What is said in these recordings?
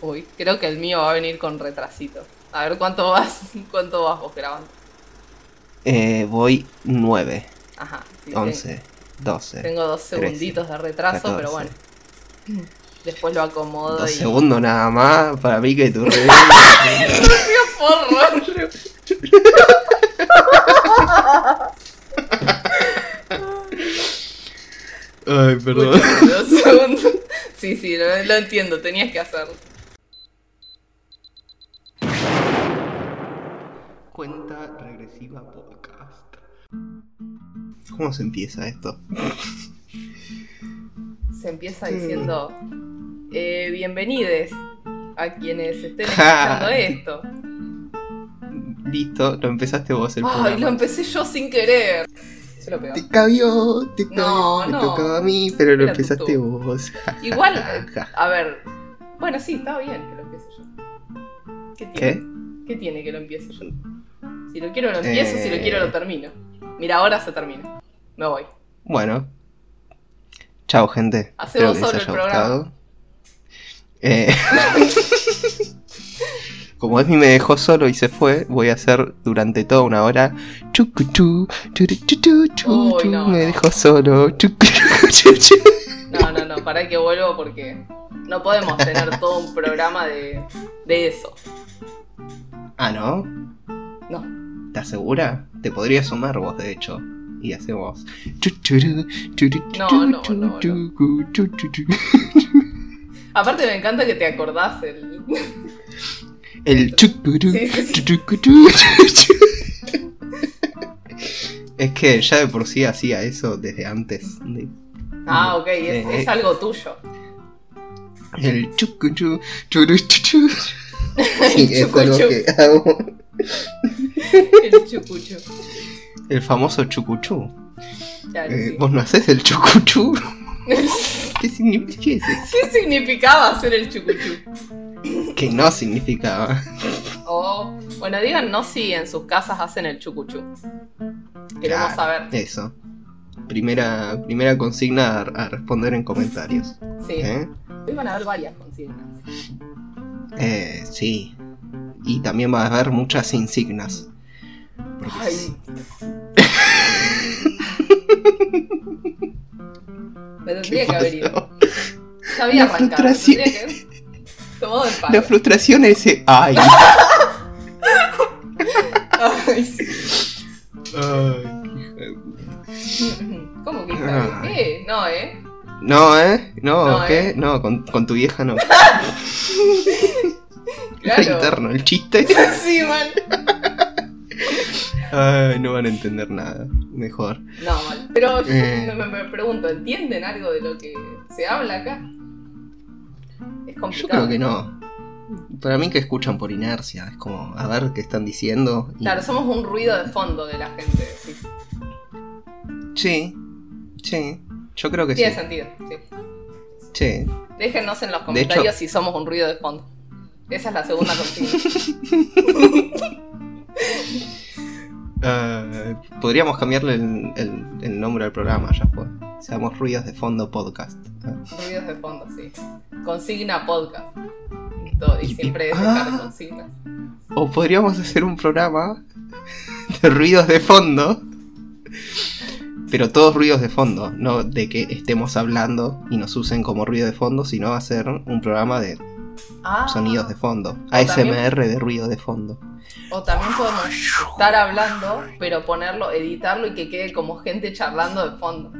Uy, creo que el mío va a venir con retrasito. A ver cuánto vas, cuánto vas vos grabando. Eh, voy 9, Ajá. sí, 11, 12. Tengo dos 13, segunditos de retraso, pero 14. bueno. Después lo acomodo Dos y. segundos nada más para mí que tu re- Porro. Ay, perdón. Escúchame, dos segundos. Sí, sí, lo, lo entiendo, tenías que hacerlo. Cuenta regresiva podcast. ¿Cómo se empieza esto? Se empieza diciendo: eh, Bienvenides a quienes estén escuchando esto. Listo, lo empezaste vos el Ay, programa. lo empecé yo sin querer. Se lo pegó. Te cabió, te cabió, No, me no. tocaba a mí, pero lo Era empezaste vos. Igual, a ver. Bueno, sí, está bien que lo empiece yo. ¿Qué tiene? ¿Qué? ¿Qué tiene que lo empiece yo? Si lo quiero lo empiezo, si lo Eh. quiero lo termino. Mira, ahora se termina. Me voy. Bueno. Chao, gente. Les solo el programa. Eh, Como Esmi me dejó solo y se fue, voy a hacer durante toda una hora. Chucuchú, churuchuchu, chu, Uy, chu, no, me no. dejó solo. chucuchu. No, no, no, para que vuelvo porque no podemos tener todo un programa de, de eso. Ah, ¿no? No. ¿Estás segura? Te podría sumar vos, de hecho. Y chuchuru, churuchuchu, No, no, no, chucu. Aparte me encanta que te acordás el... El Sí, sí, sí. Es que ya de por sí hacía eso desde antes. de- Ah, ok, es, Eh, es algo tuyo. El. Sí, es algo que hago. El chucucho. El famoso chucuchú. Claro, Eh, sí. ¿Vos no haces el chucuchú? ¿Qué significa qué es eso? ¿Qué significaba hacer el chucuchú? Que no significaba. Oh, bueno, díganos si en sus casas hacen el chucuchú. Queremos Claro, saber. Eso. Primera, primera consigna a, a responder en comentarios. Sí. ¿eh? Hoy van a haber varias consignas. Eh, sí. Y también va a haber muchas insignas. Porque Ay. Me ¿Qué tendría que haber ido. Ya había La arrancado. frustración. Que tomado el palo. La frustración es ese. ¡Ay! Ay, sí. Ay. ¿Cómo que de- ¿Qué? No, ¿eh? No, ¿eh? No, No, ¿qué? ¿eh? No, con, con tu vieja no. Claro. interno el chiste. Sí, mal. Ay, no van a entender nada. Mejor. No, mal. Pero yo Eh. me, me pregunto, ¿entienden algo de lo que se habla acá? Es Yo complicado. creo que no. Para mí que escuchan por inercia. Es como, a ver qué están diciendo. y- Claro, somos un ruido de fondo de la gente. Sí. Sí, sí. Yo creo que Tiene sí. sentido, sí. Sí. Déjenos en los comentarios hecho- si somos un ruido de fondo. Esa es la segunda consigna. Ah, podríamos cambiarle el, el- el nombre al programa, ya fue. Seamos Ruidos de Fondo Podcast. Ruidos de fondo, sí. Consigna podcast. Y, todo, y Y- siempre es ah. consignas. O podríamos hacer un programa de ruidos de fondo. Pero todos ruidos de fondo, no de que estemos hablando y nos usen como ruido de fondo, sino hacer un programa de Ah, sonidos de fondo. también- ASMR de ruido de fondo. O también podemos estar hablando, pero ponerlo, editarlo y que quede como gente charlando de fondo.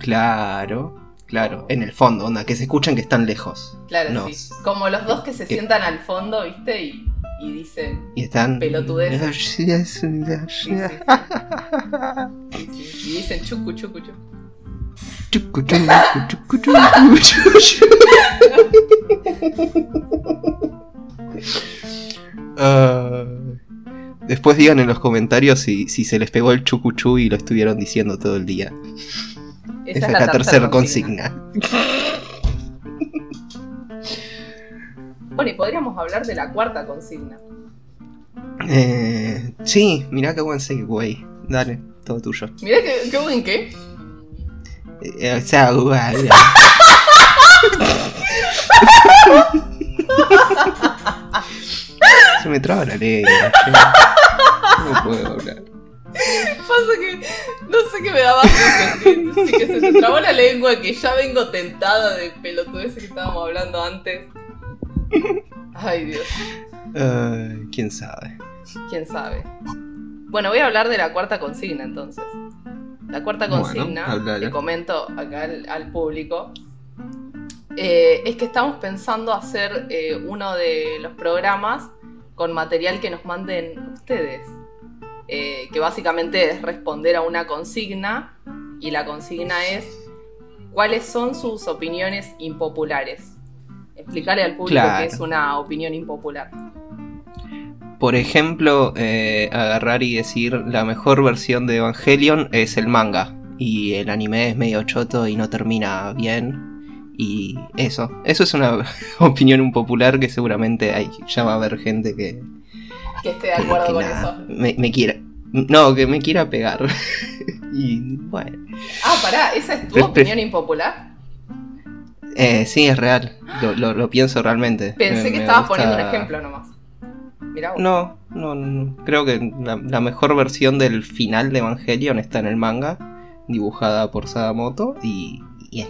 Claro, claro. En el fondo, onda, que se escuchen que están lejos. Claro, No. sí. Como los dos que se Que- sientan al fondo, ¿viste? Y, y dicen. Y están. Pelotudeces. Sí, sí, sí. Sí, sí. Y dicen chucu, chucu, chucu. Ah, después digan en los comentarios si, si se les pegó el chucuchú y lo estuvieron diciendo todo el día. Esa, Esa es la tercera consigna. Bueno, y podríamos hablar de la cuarta consigna. Eh, sí, mirá qué buen segue. Dale, todo tuyo. Mirá que, qué buen qué. Eh, o sea, guay. me traba la lengua. No puedo hablar. Pasa que no sé qué me da más que se te trabó la lengua, que ya vengo tentada de pelotudeces que estábamos hablando antes. Ay, Dios. Quién sabe. Quién sabe. Bueno, voy a hablar de la cuarta consigna entonces. La cuarta Bueno, consigna, háblala. le comento acá al, al público, eh, es que estamos pensando hacer eh, uno de los programas con material que nos manden ustedes. Eh, que básicamente es responder a una consigna y la consigna es cuáles son sus opiniones impopulares. Explicarle al público Claro. qué es una opinión impopular. Por ejemplo, eh, agarrar y decir la mejor versión de Evangelion es el manga. Y el anime es medio choto y no termina bien. Y eso, eso es una opinión impopular que seguramente hay, ya va a haber gente que, Que esté de acuerdo que con nada, eso. Me, me quiera. No, que me quiera pegar. y bueno. Ah, pará, ¿esa es tu opinión impopular? Eh, sí, es real. Lo, lo- lo pienso realmente. Pensé Me- que me estabas gusta- poniendo un ejemplo nomás. Mirá. No, no, no. Creo que la, la mejor versión del final de Evangelion está en el manga, dibujada por Sadamoto, y, y es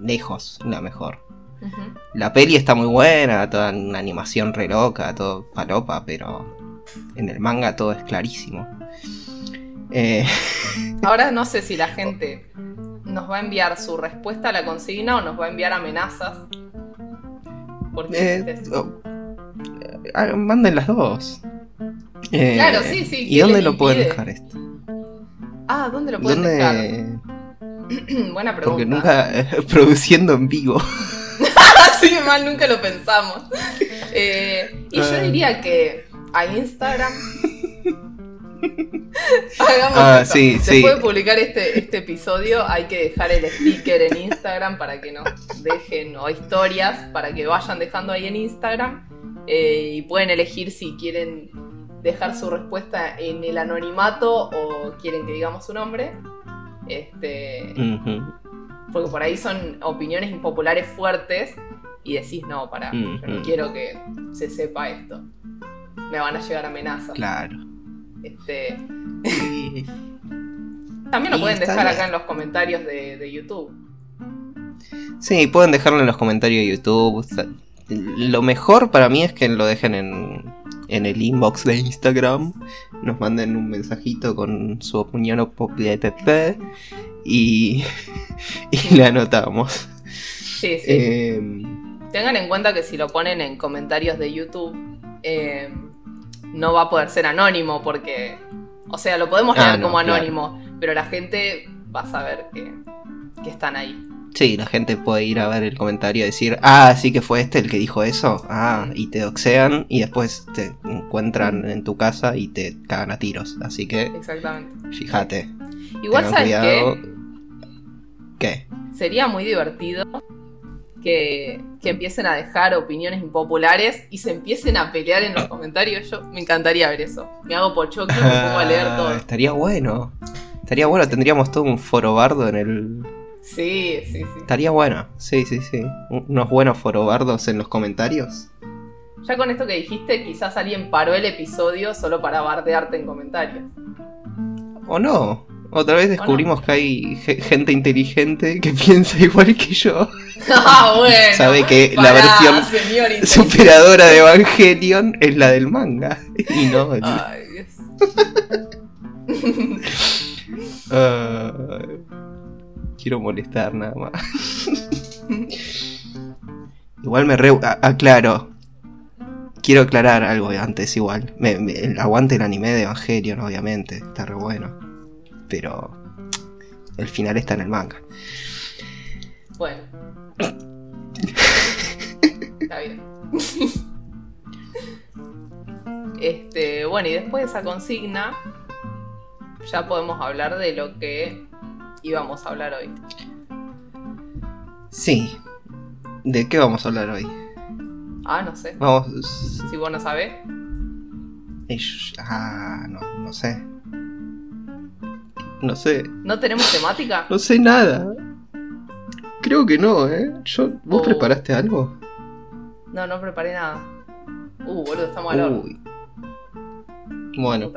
lejos la mejor. La peli está muy buena, toda una animación re loca, todo palopa, pero en el manga todo es clarísimo. Eh, Ahora no sé si la gente nos va a enviar su respuesta a la consigna o nos va a enviar amenazas. Porque eh, manden las dos. Eh, Claro, sí, sí, ¿Y ¿qué dónde lo pueden dejar esto? Ah, ¿dónde lo pueden dejar? Buena pregunta. Porque nunca eh, produciendo en vivo. Así mal nunca lo pensamos. Eh, y yo Ah. diría que a Instagram. Hagamos Ah, esto. sí, Después sí. de publicar este, este episodio, hay que dejar el sticker en Instagram para que nos dejen, o historias, para que vayan dejando ahí en Instagram. Eh, y pueden elegir si quieren dejar su respuesta en el anonimato o quieren que digamos su nombre. Este, porque por ahí son opiniones impopulares fuertes y decís, no, pará, yo no quiero que se sepa esto. Me van a llegar amenazas. Claro. Este, Sí. también lo pueden dejar acá en los comentarios de, de YouTube. Sí, pueden dejarlo en los comentarios de YouTube. Lo mejor para mí es que lo dejen en, en el inbox de Instagram. Nos manden un mensajito con su opinión o y, y la anotamos. Sí, sí. Eh, Tengan en cuenta que si lo ponen en comentarios de YouTube, eh, no va a poder ser anónimo porque, o sea, lo podemos Ah, leer no, como claro. anónimo, pero la gente va a saber que, que están ahí. Sí, la gente puede ir a ver el comentario y decir, ah, sí que fue este el que dijo eso. Ah, y te doxean y después te encuentran en tu casa y te cagan a tiros. Así que Exactamente. fíjate. Igual, ¿sabes cuidado. qué? ¿Qué? Sería muy divertido que, que empiecen a dejar opiniones impopulares y se empiecen a pelear en los comentarios. Yo me encantaría ver eso. Me hago pochoclo y me pongo a leer Ah, todo. Estaría bueno. Estaría bueno, tendríamos todo un foro bardo en el. Sí, sí, sí. Estaría bueno, sí, sí, sí. Un- Unos buenos forobardos en los comentarios. Ya con esto que dijiste, quizás alguien paró el episodio solo para bardearte en comentarios. O no. Otra vez descubrimos que hay ge- gente inteligente que piensa igual que yo. ah, bueno. Sabe que la versión superadora de Evangelion es la del manga. Y no. el- Ay, Dios. Ah, quiero molestar nada más. Igual me re... aclaro. Quiero aclarar algo antes igual. Me, aguante el anime de Evangelion, obviamente. Está re bueno. Pero... El final está en el manga. Bueno. Está bien. Este, bueno, y después de esa consigna, ya podemos hablar de lo que íbamos a hablar hoy. Sí. ¿De qué vamos a hablar hoy? Ah, no sé. Vamos... Si vos no sabés. Ah, no, no sé. No sé. ¿No tenemos temática? No sé nada. Creo que no, ¿eh? Yo, ¿Vos Oh. preparaste algo? No, no preparé nada. Uh, boludo, estamos al. Uy. Bueno,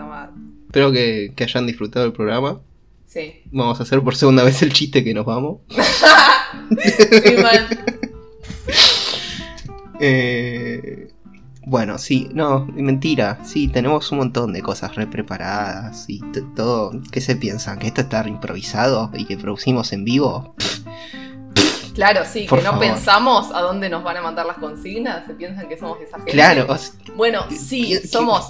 espero que, que hayan disfrutado el programa. Sí. Vamos a hacer por segunda vez el chiste que nos vamos. Sí. Eh, bueno, sí, no, mentira. Sí, tenemos un montón de cosas re preparadas y todo. ¿Qué se piensan? ¿Que esto está improvisado y que producimos en vivo? Claro, sí, Por que no favor. pensamos a dónde nos van a mandar las consignas. Se piensan que somos esa gente. Claro, o Bueno, sí, ¿Qué- qué- somos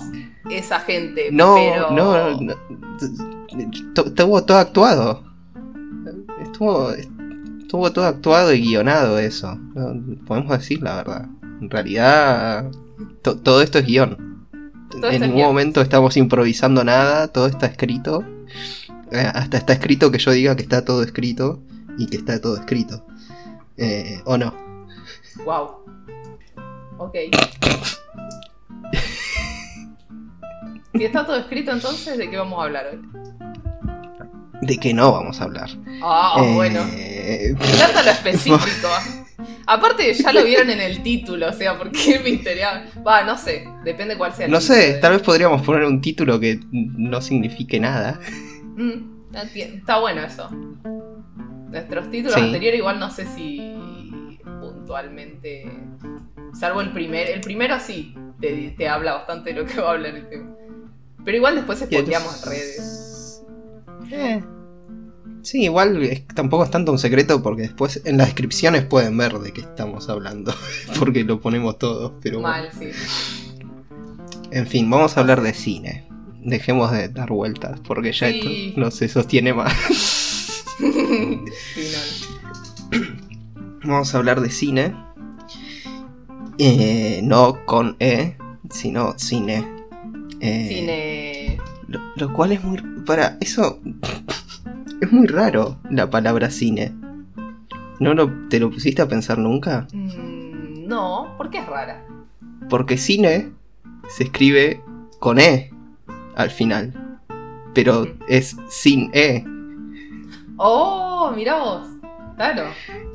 esa gente. no, pero... no, no, t- Estuvo todo actuado. Estuvo, estuvo todo actuado y guionado eso. No, podemos decir la verdad. En realidad, to- todo esto es guion. Todo en ningún momento estamos improvisando nada, todo está escrito. Eh, hasta está escrito que yo diga que está todo escrito y que está todo escrito. Eh, ¿O no? Wow. Ok. Si está todo escrito, entonces, ¿de qué vamos a hablar hoy? ¿De qué no vamos a hablar? Ah, Eh, bueno. Encanta lo específico. Aparte, ya lo vieron en el título, o sea, ¿por qué? Va, no sé, depende cuál sea el No título sé, de- tal vez podríamos poner un título que no signifique nada. Mm, está bueno eso. Nuestros títulos Sí. anteriores, igual no sé si puntualmente. Salvo el primer. El primero sí te, te habla bastante de lo que va a hablar el tema. Pero igual después spoileamos en redes. Eh, Sí, igual es- tampoco es tanto un secreto porque después en las descripciones pueden ver de qué estamos hablando. Porque lo ponemos todos. Pero bueno. Mal, sí. En fin, vamos a hablar de cine. Dejemos de dar vueltas porque ya Sí. esto no se sostiene más. Vamos a hablar de cine. Eh, no con E, sino cine. Eh, Cine. Lo, lo cual es muy... Para, eso... Es muy raro la palabra cine. ¿No lo, te lo pusiste a pensar nunca? Mm, no, porque es rara. Porque cine se escribe con E al final. Pero es sin E. Oh, mirá vos. Claro.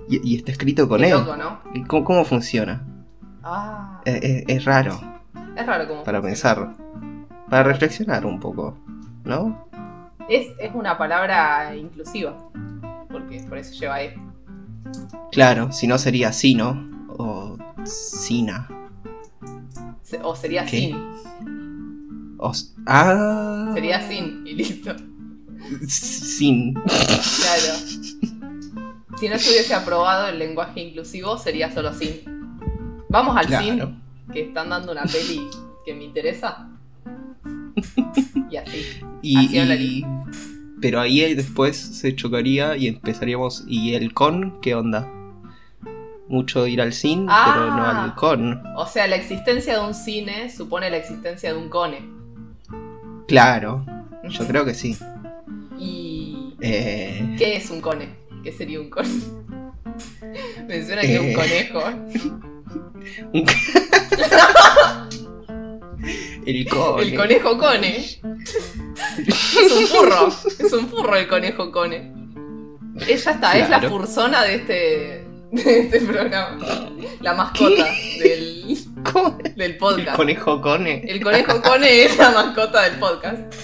Y, y está escrito con Qué E. loco, ¿no? ¿Y ¿Cómo, cómo funciona? Ah, Eh, eh, es raro es raro como. para pensar. Para reflexionar un poco. ¿No? Es, es una palabra inclusiva. Porque por eso lleva E. Claro, si no sería sino o sina. Se- O sería ¿Qué? sin. O ah, Sería sin y listo. Sin. Claro. Si no estuviese aprobado el lenguaje inclusivo, sería solo sin. Vamos al Claro. sin, que están dando una peli que me interesa. Y así. Y, Así y- hablaría. pero ahí después se chocaría y empezaríamos. ¿Y el con? ¿Qué onda? Mucho ir al sin, Ah. pero no al con. O sea, la existencia de un cine supone la existencia de un cone. Claro, yo creo que sí. ¿Y Eh, qué es un cone? ¿Qué sería un cone? Me suena que es un Eh. conejo. un- el con. El conejo cone. Es un furro. Es un furro el conejo cone. Ella está, es la fursona de este, de este programa. La mascota del, del El podcast. conejo cone. El conejo cone es la mascota del podcast.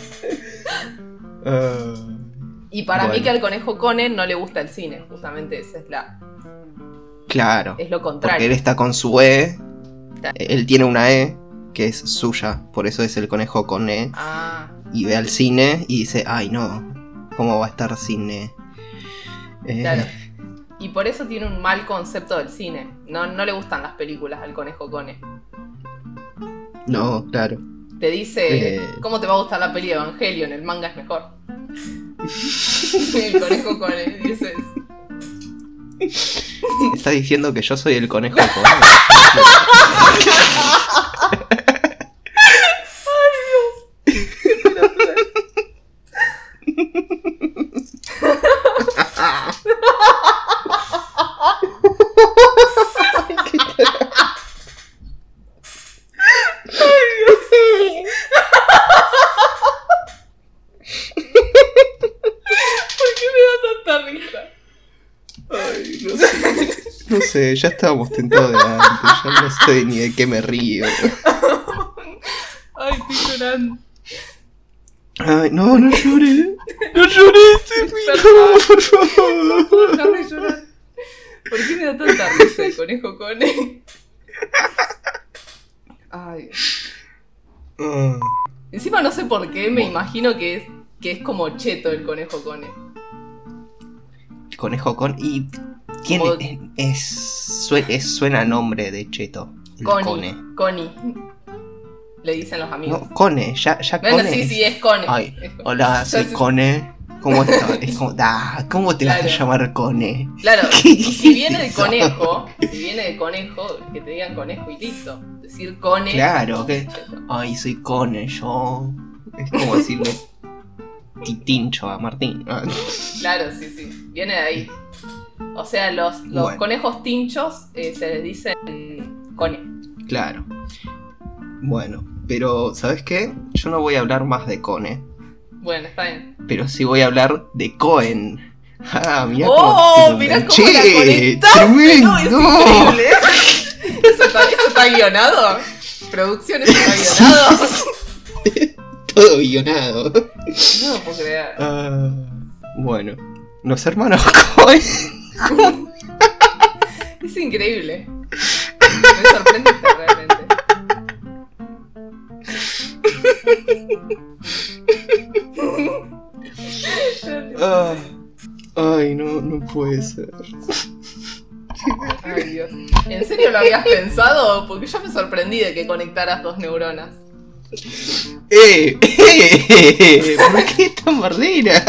Y para mí que al conejo cone no le gusta el cine. Justamente esa es la. claro. Es lo Porque contrario. él está con su E. Él tiene una E que es suya. Por eso es el conejo con E. Ah, Y ve al cine y dice, ay no, ¿cómo va a estar cine? Eh, claro. Y por eso tiene un mal concepto del cine. No, no le gustan las películas al conejo cone. No, claro. Te dice, Eh. ¿cómo te va a gustar la peli de Evangelion? El manga es mejor. el conejo con él dices. Está diciendo que yo soy el conejo con E. ¿Por qué me da tanta risa? Ay, no sé. No sé, ya estábamos tentados de antes. Ya no sé ni de qué me río. Ay, estoy llorando. Ay, no, no lloré. No lloré, no, por favor. de llorar. ¿Por qué me da tanta risa el conejo cone? Ay. Ah, Encima no sé por qué, me imagino que es, que es como cheto el conejo cone. Conejo con. Y. Tiene. Como- Es, sue- es- suena a nombre de Cheto. Connie. Cone. Connie. Le dicen los amigos. No, Cone, ya, ya bueno, Cone. sí, es- sí, es Cone. Ay, hola, soy Cone. ¿Cómo estás? Es como, "Ah, ¿cómo te vas a llamar Cone? Claro, ¿Qué y si viene de conejo, si viene de conejo, que te digan conejo y listo. Decir cone. Claro, que-. Ay, soy Cone, yo. Es como decirle titincho a Martín. Claro, sí, sí. Viene de ahí. O sea, los, los Bueno. conejos tinchos eh, se les dicen cone. Claro. Bueno, pero ¿sabes qué? Yo no voy a hablar más de Cone, Bueno, está bien. pero sí voy a hablar de Cohen. Ah, mirá ¡Oh! cómo Mirá cómo la. No, es increíble. ¿Eso está, eso está guionado? ¿Producción eso está guionado? Todo guionado. No lo puedo creer. Ah, bueno, los hermanos Cohen. Es increíble. Me sorprendiste realmente. Ah, ay, no, no puede ser. Ay, Dios. ¿En serio lo habías pensado? Porque yo me sorprendí de que conectaras dos neuronas. ¡Eh! ¡Eh! ¿Por qué tan bardera?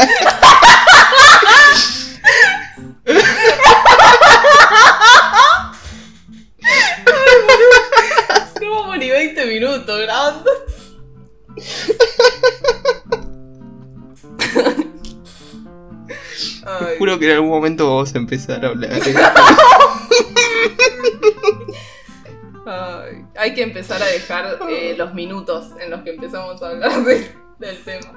Que en algún momento vamos a empezar a hablar. ay. Hay que empezar a dejar eh, los minutos en los que empezamos a hablar de- del tema.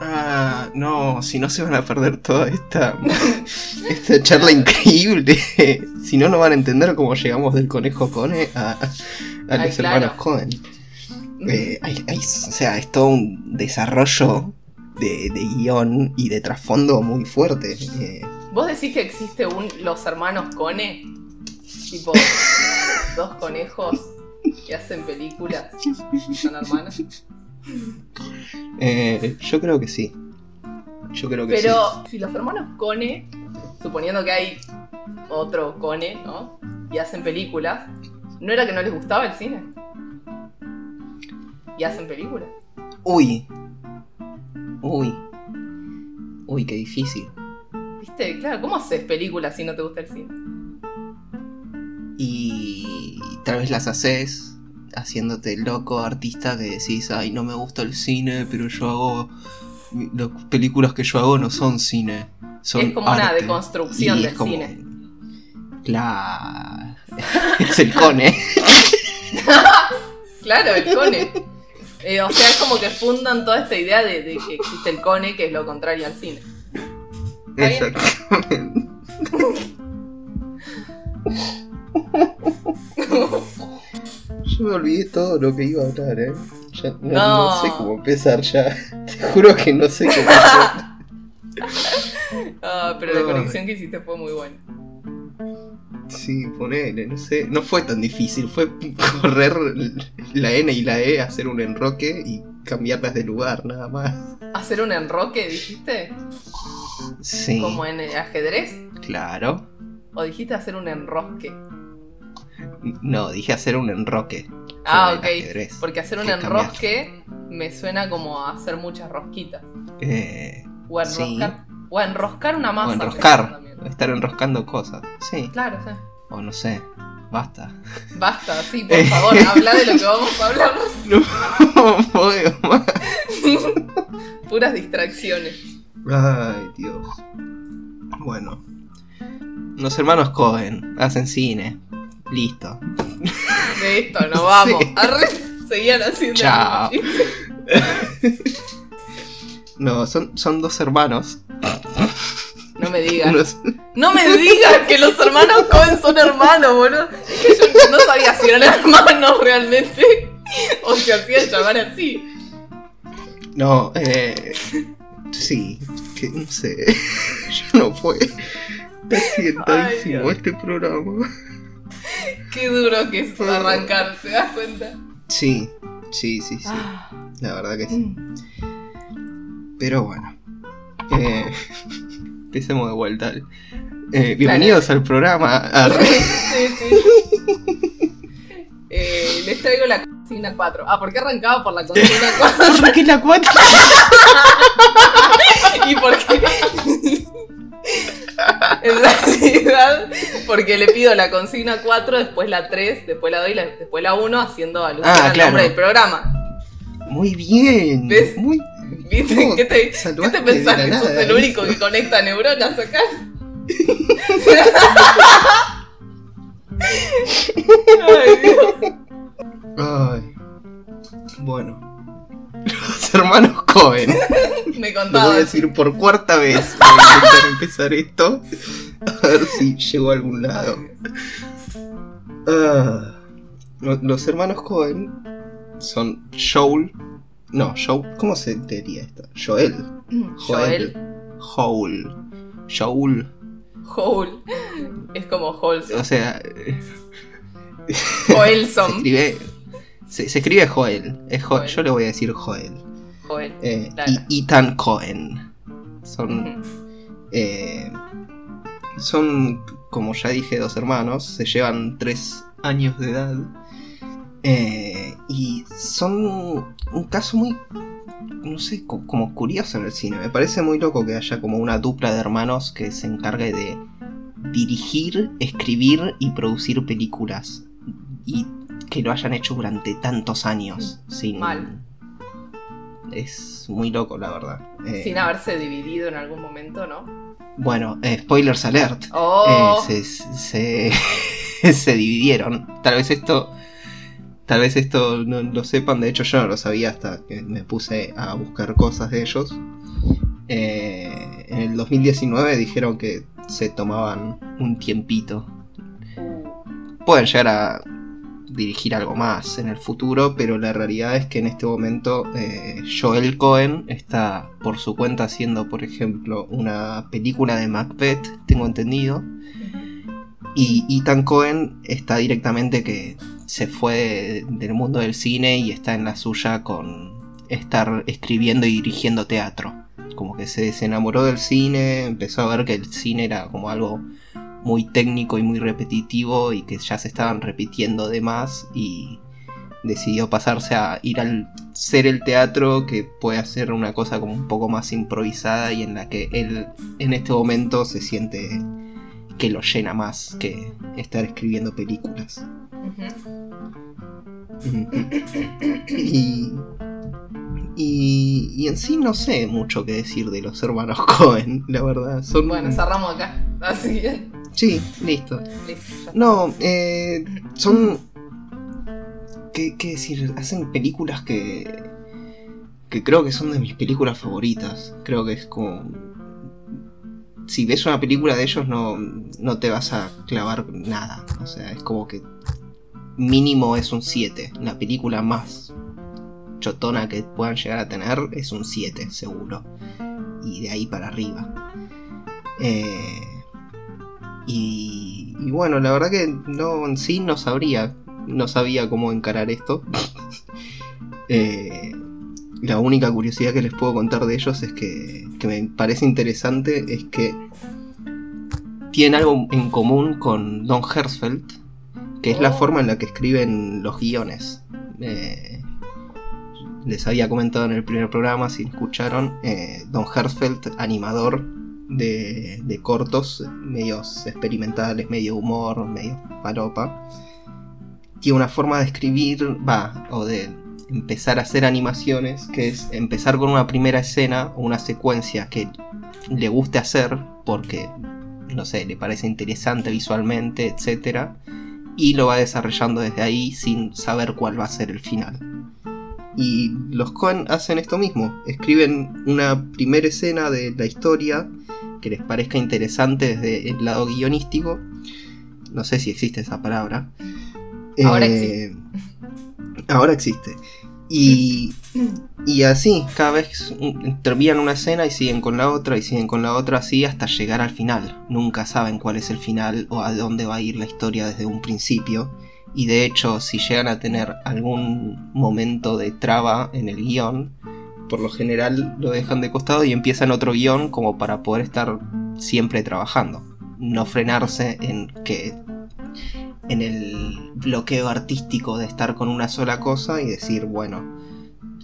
Ah, no, si no se van a perder toda esta, esta charla increíble. Si no, no van a entender cómo llegamos del conejo Cone a, a Ay, los claro. hermanos Cohen. Eh, hay- hay- o sea, es todo un desarrollo de, de guion y de trasfondo muy fuerte. Eh, ¿Vos decís que existe un Los Hermanos Cone? Tipo, dos conejos que hacen películas. ¿Son hermanos? eh, yo creo que sí. Yo creo que sí. Pero si los hermanos Cone, suponiendo que hay otro Cone, ¿no? Y hacen películas, ¿no era que no les gustaba el cine? Y hacen películas. Uy. Uy. Uy, qué difícil. ¿Viste? Claro, ¿cómo haces películas si no te gusta el cine? Y tal vez las haces haciéndote loco artista que decís, ay, no me gusta el cine, pero yo hago... Las películas que yo hago no son cine, son es como una arte". deconstrucción Y del como- cine. Claro. es el cone. Claro, el Cone. Eh, o sea, es como que fundan toda esta idea de, de que existe el Cone, que es lo contrario al cine. Exactamente. Yo me olvidé todo lo que iba a hablar, eh. Ya no, No. no sé cómo empezar ya. Te juro que no sé cómo empezar. Ah, pero la conexión que hiciste fue muy buena. Sí, ponele, no sé. No fue tan difícil, fue correr la N y la E, hacer un enroque y cambiarlas de lugar, nada más. ¿Hacer un enroque, dijiste? Sí, ¿Como en el ajedrez? claro. ¿O dijiste hacer un enrosque? No, dije hacer un enroque. Ah, ok. ajedrez. Porque hacer un Que enrosque me suena como a hacer muchas rosquitas. Eh, O Sí. O enroscar una masa. o enroscar, estar enroscando cosas. Sí, Claro, sí. o no sé, basta. Basta, sí, por favor, habla de lo que vamos a hablar. No puedo más. Puras distracciones. Ay, Dios. Bueno. Los hermanos Cohen hacen cine. Listo. De esto no vamos. Sí. Arre, seguían haciendo. Chao. No, son, son dos hermanos. No me digas. Unos- No me digas que los hermanos Cohen son hermanos, boludo. Es que yo no sabía si eran hermanos realmente o se hacían llamar así. No, eh. Sí, que no sé. Yo no fue. Está este programa. Qué duro que es arrancar, ¿te das cuenta? Sí, sí, sí, sí. Ah, La verdad que sí. mm. Pero bueno. Eh, empecemos de vuelta. Eh, bienvenidos al programa. Ah, Sí, sí. Eh, les traigo la consigna 4. Ah, ¿por qué arrancaba por la consigna 4? ¿Por qué la 4? y porque en realidad porque le pido la consigna 4 después la 3 después la 2 y la- después la 1 haciendo alusión Ah, al claro. nombre del programa Muy bien. ¿Ves? Muy ¿Viste? ¿Cómo ¿Qué te, ¿qué te pensás que sos el único que conecta neuronas acá? Ay, Dios. Ay. Bueno. Los hermanos Cohen. Me Lo contaba voy a decir por cuarta vez. Voy a intentar empezar esto. A ver si llego a algún lado. Ah, lo- los hermanos Cohen son Joel. No, Joel. ¿Cómo se diría esto? Joel. Joel Joel. Joel. Hole es como Holson O sea, se Joelson escribe. Se, se escribe Joel. Es Jo- Joel. Yo le voy a decir Joel. Joel Eh, y Ethan Cohen. Son. Eh, son, como ya dije, dos hermanos. Se llevan tres años de edad. Eh, y son un caso muy. No sé, co- como curioso en el cine. Me parece muy loco que haya como una dupla de hermanos que se encargue de dirigir, escribir y producir películas. Y que lo hayan hecho durante tantos años. Sin. Mal. Es muy loco, la verdad. Eh, sin haberse dividido en algún momento, ¿no? Bueno, eh, spoilers alert. Oh, Eh, se, se, se dividieron. Tal vez esto. Tal vez esto no lo sepan. De hecho, yo no lo sabía hasta que me puse a buscar cosas de ellos. Eh, en el 2019 dijeron que se tomaban un tiempito. Pueden llegar a dirigir algo más en el futuro, pero la realidad es que en este momento eh, Joel Cohen está por su cuenta haciendo, por ejemplo, una película de Macbeth, tengo entendido, y Ethan Cohen está directamente que se fue de- del mundo del cine y está en la suya con estar escribiendo y dirigiendo teatro. Como que se desenamoró del cine, empezó a ver que el cine era como algo muy técnico y muy repetitivo y que ya se estaban repitiendo de más y decidió pasarse a ir al ser el teatro que puede hacer una cosa como un poco más improvisada y en la que él en este momento se siente que lo llena más que estar escribiendo películas. Y, y, y en sí no sé mucho que decir de los hermanos Cohen, la verdad. Son... Bueno, cerramos acá. Así que. Sí, listo. No, eh, son... ¿qué, qué decir? Hacen películas que... Que creo que son de mis películas favoritas. Creo que es como... Si ves una película de ellos no, no te vas a clavar nada. O sea, es como que mínimo es un 7. La película más chotona que puedan llegar a tener es un 7, seguro. Y de ahí para arriba. Eh, y, y bueno, la verdad que no en sí no sabría, no sabía cómo encarar esto. Eh, la única curiosidad que les puedo contar de ellos es que, que me parece interesante es que tienen algo en común con Don Hersfeld, que es la forma en la que escriben los guiones. Eh, les había comentado en el primer programa, si escucharon, eh, Don Hersfeld, animador de, de cortos, medios experimentales, medio humor, medio falopa, tiene una forma de escribir, va, o de empezar a hacer animaciones, que es empezar con una primera escena o una secuencia que le guste hacer, porque, no sé, le parece interesante visualmente, etc. Y lo va desarrollando desde ahí sin saber cuál va a ser el final. Y los Cohen hacen esto mismo, escriben una primera escena de la historia que les parezca interesante desde el lado guionístico. No sé si existe esa palabra. Ahora Eh, Ahora existe. Y, Y así, cada vez terminan una escena y siguen con la otra y siguen con la otra así hasta llegar al final. Nunca saben cuál es el final o a dónde va a ir la historia desde un principio. Y de hecho, si llegan a tener algún momento de traba en el guion, por lo general lo dejan de costado y empiezan otro guion como para poder estar siempre trabajando. No frenarse en que en el bloqueo artístico de estar con una sola cosa y decir, bueno,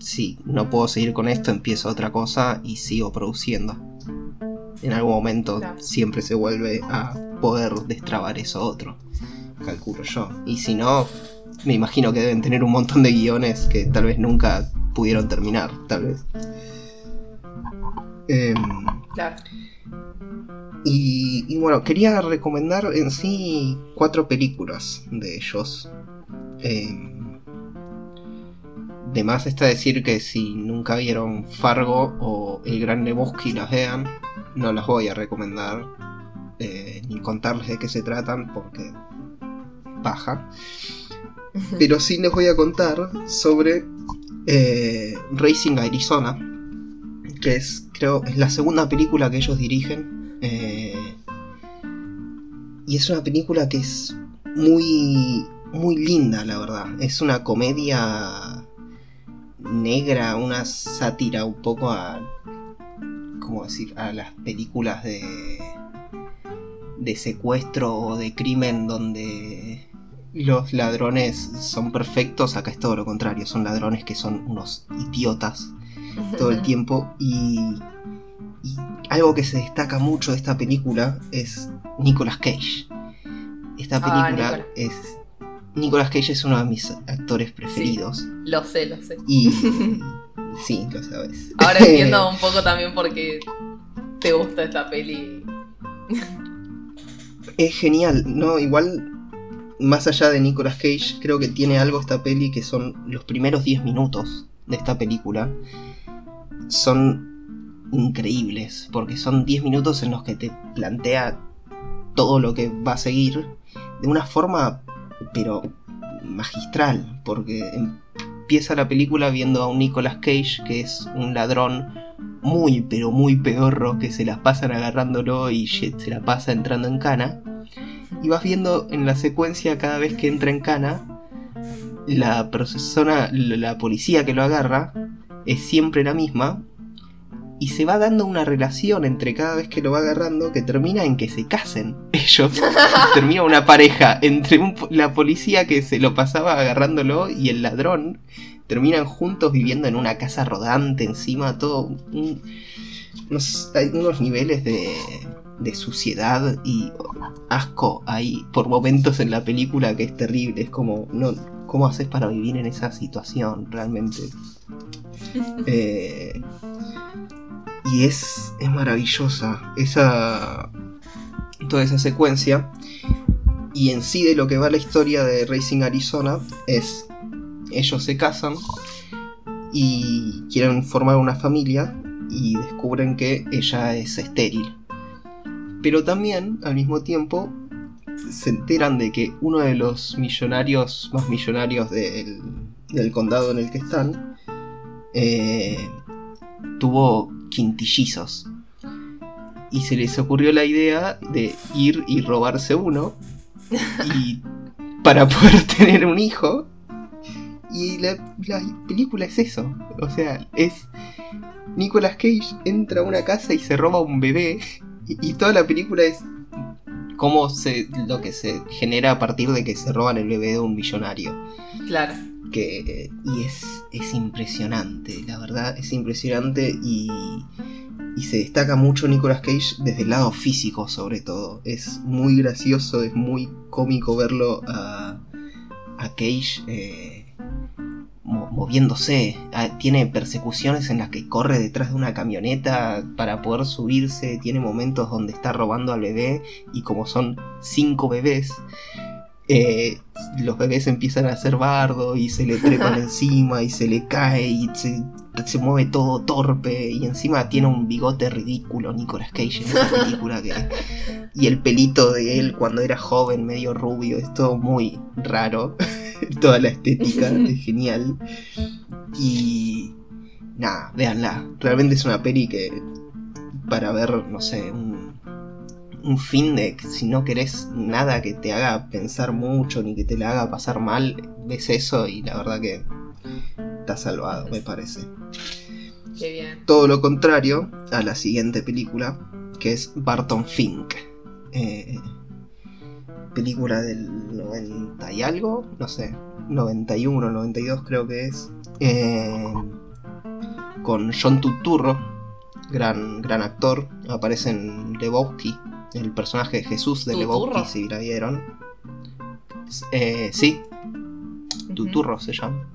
sí, no puedo seguir con esto, empiezo otra cosa y sigo produciendo. En algún momento siempre se vuelve a poder destrabar eso otro, calculo yo. Y si no, me imagino que deben tener un montón de guiones que tal vez nunca pudieron terminar, tal vez. Em, claro. Y, bueno, quería recomendar en sí cuatro películas de ellos. Eh, de más está decir que si nunca vieron Fargo o El Gran Lebowski las vean, no las voy a recomendar eh, ni contarles de qué se tratan porque baja. Pero sí les voy a contar sobre eh, Racing Arizona, que es creo es la segunda película que ellos dirigen eh, y es una película que es muy, muy linda, la verdad. Es una comedia negra, una sátira un poco a, ¿cómo decir?, a las películas de, de secuestro o de crimen donde los ladrones son perfectos, acá es todo lo contrario, son ladrones que son unos idiotas todo el tiempo y y algo que se destaca mucho de esta película es Nicolas Cage. Esta ah, película es. Nicolas Cage es uno de mis actores preferidos. lo sé, lo sé. Y. sí, lo sabes. Ahora entiendo un poco también por qué te gusta esta peli. es genial, ¿no? Igual más allá de Nicolas Cage, creo que tiene algo esta peli que son los primeros 10 minutos de esta película. Son increíbles, porque son 10 minutos en los que te plantea todo lo que va a seguir de una forma, pero magistral, porque empieza la película viendo a un Nicolas Cage que es un ladrón muy, pero muy pedorro, que se las pasan agarrándolo y se la pasa entrando en cana. Y vas viendo en la secuencia cada vez que entra en cana, la persona, la policía que lo agarra, es siempre la misma, y se va dando una relación entre cada vez que lo va agarrando que termina en que se casen ellos. termina una pareja entre la policía que se lo pasaba agarrándolo y el ladrón. Terminan juntos viviendo en una casa rodante encima, todo... hay unos niveles de, de suciedad y asco ahí por momentos en la película que es terrible. Es como, no, ¿cómo haces para vivir en esa situación realmente? Eh, y es, es maravillosa esa, toda esa secuencia. Y en sí de lo que va la historia de Racing Arizona es, ellos se casan y quieren formar una familia y descubren que ella es estéril. Pero también, al mismo tiempo, se enteran de que uno de los millonarios más millonarios del, del condado en el que están eh, tuvo quintillizos. Y se les ocurrió la idea de ir y robarse uno. Para poder tener un hijo. Y la, película es eso. O sea, es. Nicolas Cage entra a una casa y se roba un bebé. Y, toda la película es cómo se, lo que se genera a partir de que se roban el bebé de un millonario. Claro. Que, y es, es impresionante, la verdad, es impresionante y, y se destaca mucho Nicolas Cage desde el lado físico sobre todo. Es muy gracioso, es muy cómico verlo a, a Cage eh, moviéndose. Ah, tiene persecuciones en las que corre detrás de una camioneta para poder subirse. Tiene momentos donde está robando al bebé y como son cinco bebés, eh, los bebés empiezan a hacer bardo y se le trepan encima y se le cae y se, mueve todo torpe y encima tiene un bigote ridículo Nicolas Cage en esa película que, y el pelito de él cuando era joven medio rubio es todo muy raro toda la estética es genial y nada, véanla. Realmente es una peli que para ver, no sé, un, un fin de que si no querés nada que te haga pensar mucho ni que te la haga pasar mal, ves eso y la verdad que está salvado, me parece. Qué bien. Todo lo contrario a la siguiente película, que es Barton Fink. Eh, película del 90 y algo, no sé, 91, 92 creo que es. Eh, con John Turturro, gran, gran actor. Aparece en Lebowski, el personaje de Jesús de. Lebowski, si la vieron. Eh, sí, Tuturro se llama.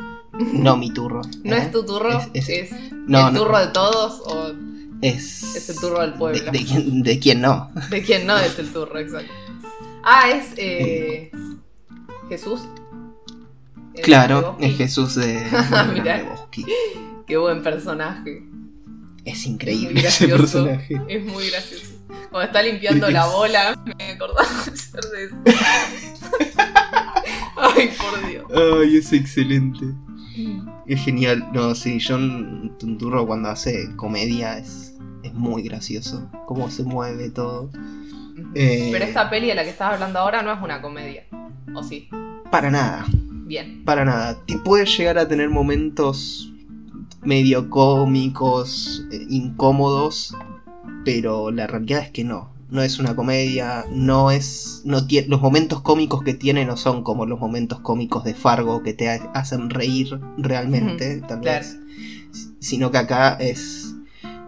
No mi turro. ¿No ¿eh? es tu turro? Es- ¿Es, es- no, el no. turro de todos o Es, es el turro del pueblo? De, de quién, de quién no. ¿De quién no es el turro? Exacto. Ah, es eh, Jesús. ¿El Claro, es Jesús de, de Mirá. Lebowski. Qué buen personaje. Es increíble ese gracioso. personaje. Es muy gracioso. Cuando está limpiando la bola, me acordaba ayer de eso. Ay, por Dios. Ay, es excelente. Es genial. No, sí, John Turturro cuando hace comedia es, es muy gracioso. Cómo se mueve todo. Eh, Pero esta peli de la que estás hablando ahora no es una comedia. ¿O sí? Para nada, Bien. para nada. Te puede llegar a tener momentos medio cómicos, eh, incómodos, pero la realidad es que no. No es una comedia, no es. No los momentos cómicos que tiene no son como los momentos cómicos de Fargo que te ha- hacen reír realmente, tal claro. vez. Sino que acá es.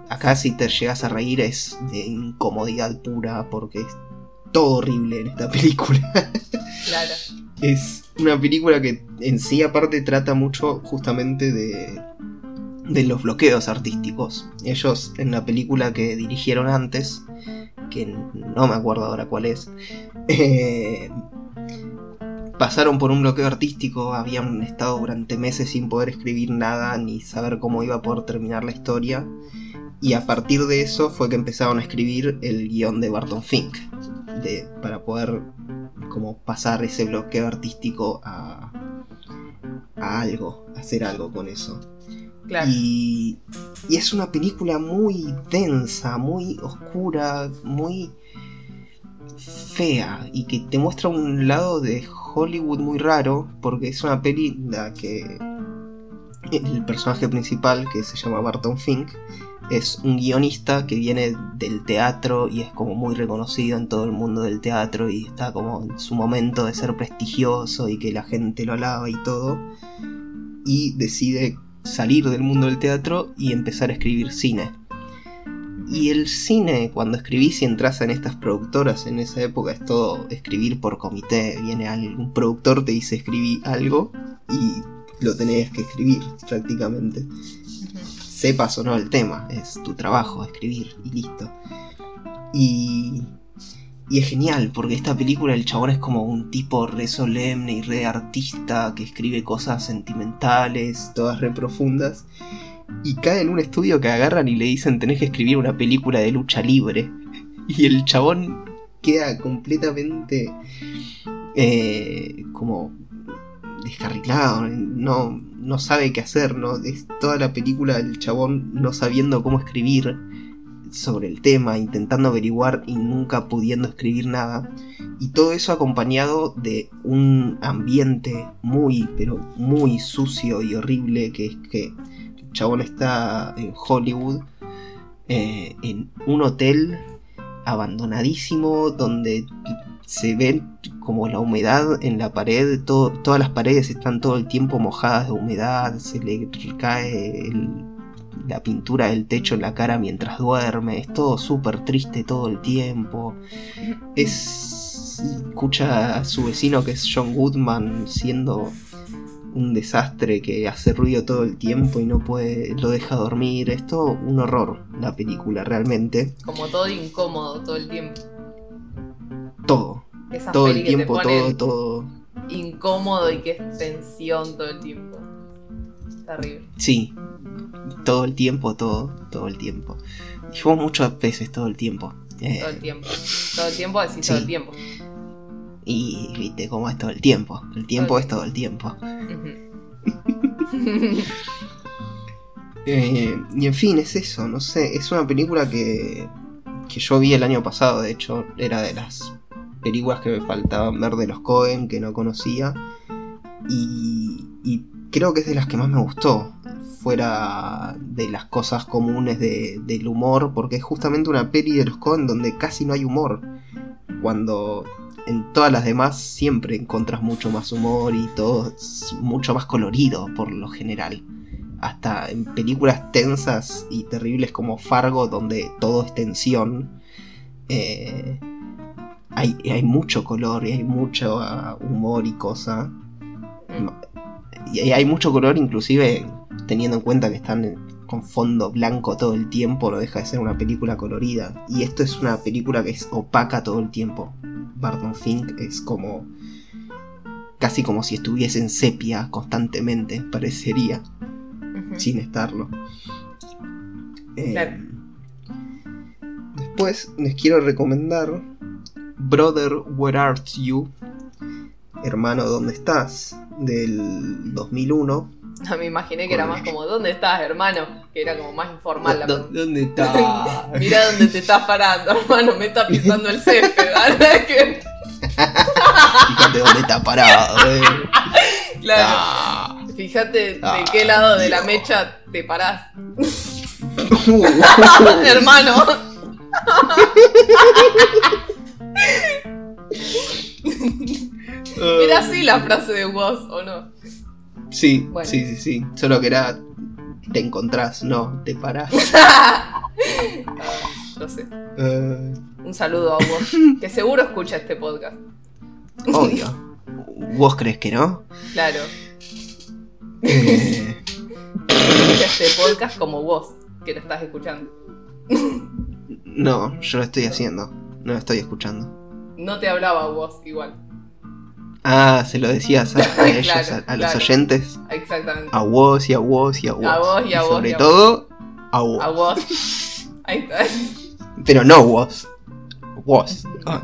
Acá si te llegas a reír es de incomodidad pura porque es todo horrible en esta película. Claro. Es una película que en sí aparte trata mucho justamente de, de los bloqueos artísticos. Ellos en la película que dirigieron antes, que no me acuerdo ahora cuál es, eh, pasaron por un bloqueo artístico, habían estado durante meses sin poder escribir nada ni saber cómo iba a poder terminar la historia. Y a partir de eso fue que empezaron a escribir el guion de Barton Fink. Para poder como pasar ese bloqueo artístico a algo, hacer algo con eso. Y, y es una película muy densa, muy oscura, muy fea y que te muestra un lado de Hollywood muy raro porque es una peli la que el personaje principal que se llama Barton Fink es un guionista que viene del teatro y es como muy reconocido en todo el mundo del teatro y está como en su momento de ser prestigioso y que la gente lo alaba y todo y decide salir del mundo del teatro y empezar a escribir cine. Y el cine, cuando escribís y entras en estas productoras en esa época, es todo escribir por comité. Viene algún productor, te dice escribí algo y lo tenés que escribir prácticamente. Sepas o no el tema, es tu trabajo escribir y listo. Y, y es genial, porque esta película el chabón es como un tipo re solemne y re artista que escribe cosas sentimentales, todas re profundas. Y cae en un estudio que agarran y le dicen tenés que escribir una película de lucha libre. Y el chabón queda completamente eh, como descarrilado, no, no sabe qué hacer, ¿no? Es toda la película del chabón no sabiendo cómo escribir sobre el tema, intentando averiguar y nunca pudiendo escribir nada. Y todo eso acompañado de un ambiente muy, pero muy sucio y horrible, que es que el chabón está en Hollywood, eh, en un hotel abandonadísimo, donde se ve como la humedad en la pared, todas las paredes están todo el tiempo mojadas de humedad, se le cae el- la pintura del techo en la cara mientras duerme, es todo súper triste todo el tiempo. Es. escucha a su vecino que es John Goodman siendo un desastre que hace ruido todo el tiempo y no puede. lo deja dormir. Es todo un horror la película, realmente. Como todo incómodo todo el tiempo. Todo. Todo el tiempo, todo, todo. incómodo y que es tensión todo el tiempo. Terrible. Sí, todo el tiempo, todo, todo el tiempo. Dijimos muchas veces todo el tiempo. Eh, Todo el tiempo. Todo el tiempo decís todo el tiempo. y viste cómo es todo el tiempo. El tiempo Todo es todo el tiempo. Eh, y en fin, es eso, no sé, es una película que, que yo vi el año pasado, de hecho, era de las películas que me faltaban ver de los Cohen, que no conocía, y, y creo que es de las que más me gustó, fuera de las cosas comunes de- del humor, porque es justamente una peli de los Cohen donde casi no hay humor, cuando en todas las demás siempre encontras mucho más humor y todo mucho más colorido por lo general. Hasta en películas tensas y terribles como Fargo, donde todo es tensión, eh, hay, hay mucho color y hay mucho ah, humor y cosa. Mm. Y hay mucho color inclusive teniendo en cuenta que están con fondo blanco todo el tiempo, no deja de ser una película colorida. Y esto es una película que es opaca todo el tiempo. Barton Fink es como... casi como si estuviese en sepia constantemente, parecería, sin estarlo. Eh. Después les quiero recomendar Brother, Where Art You? Hermano, ¿dónde estás? Del 2001. No, me imaginé que era más como, ¿dónde estás, hermano? Que era como más informal la ¿Dó- pregunta. ¿Dónde estás? Mirá dónde te estás parando, hermano, me está pisando el césped, ¿verdad? Que- Fíjate dónde está parado. eh. Claro, Ah. fíjate de Ah, qué lado de la mecha te parás. Uh, hermano. Era así la frase de Woz, ¿o no? Sí, Bueno. sí, sí, sí. Solo que era. Te encontrás, no, te parás. Ah, no sé. Eh, Un saludo a Woz, que seguro escucha este podcast. obvio. ¿Vos crees que no? Claro, Eh, escucha este podcast como vos, que lo estás escuchando. no, yo lo estoy haciendo. No lo estoy escuchando. No te hablaba vos igual. Ah, se lo decías a, a ellos, Claro, a, a los claro. oyentes. Exactamente. A vos y a vos y a vos. A vos y a vos sobre y a todo, a vos. A vos. Ahí está. Pero no vos. Vos. Ah,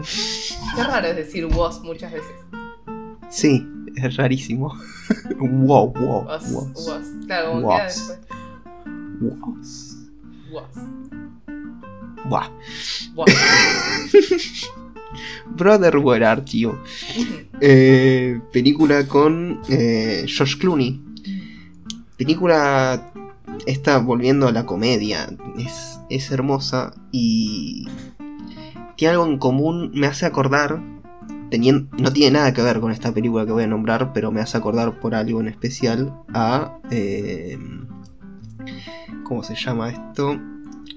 Qué raro es decir vos muchas veces. sí, es rarísimo. wow, wow, Vos, vos. vos. Claro, como queda Vos. después. Vos. Vos. Buah. Vos. Brother, where art you? Eh, película con eh, George Clooney. Película. Está volviendo a la comedia. Es, es hermosa y. Tiene algo en común. Me hace acordar. tenien- no tiene nada que ver con esta película que voy a nombrar, pero me hace acordar por algo en especial a. eh, ¿Cómo se llama esto?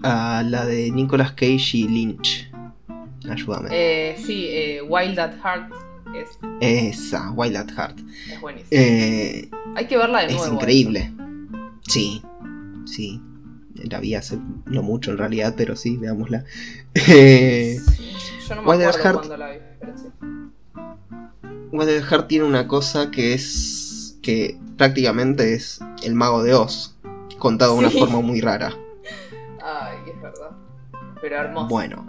A la de Nicolas Cage y Lynch. Ayúdame. Eh, sí, eh, Wild at Heart es, Esa, Wild at Heart. es buenísimo. Eh, Hay que verla de es nuevo. increíble. Sí, sí. La vi hace no mucho en realidad, pero sí, veámosla. Eh, Yo no me Wild at acuerdo Heart. cuando la vi, pero sí. Wild at Heart tiene una cosa que es. que prácticamente es el mago de Oz. Contado de una forma muy rara. Ay, es verdad. Pero hermoso. Bueno.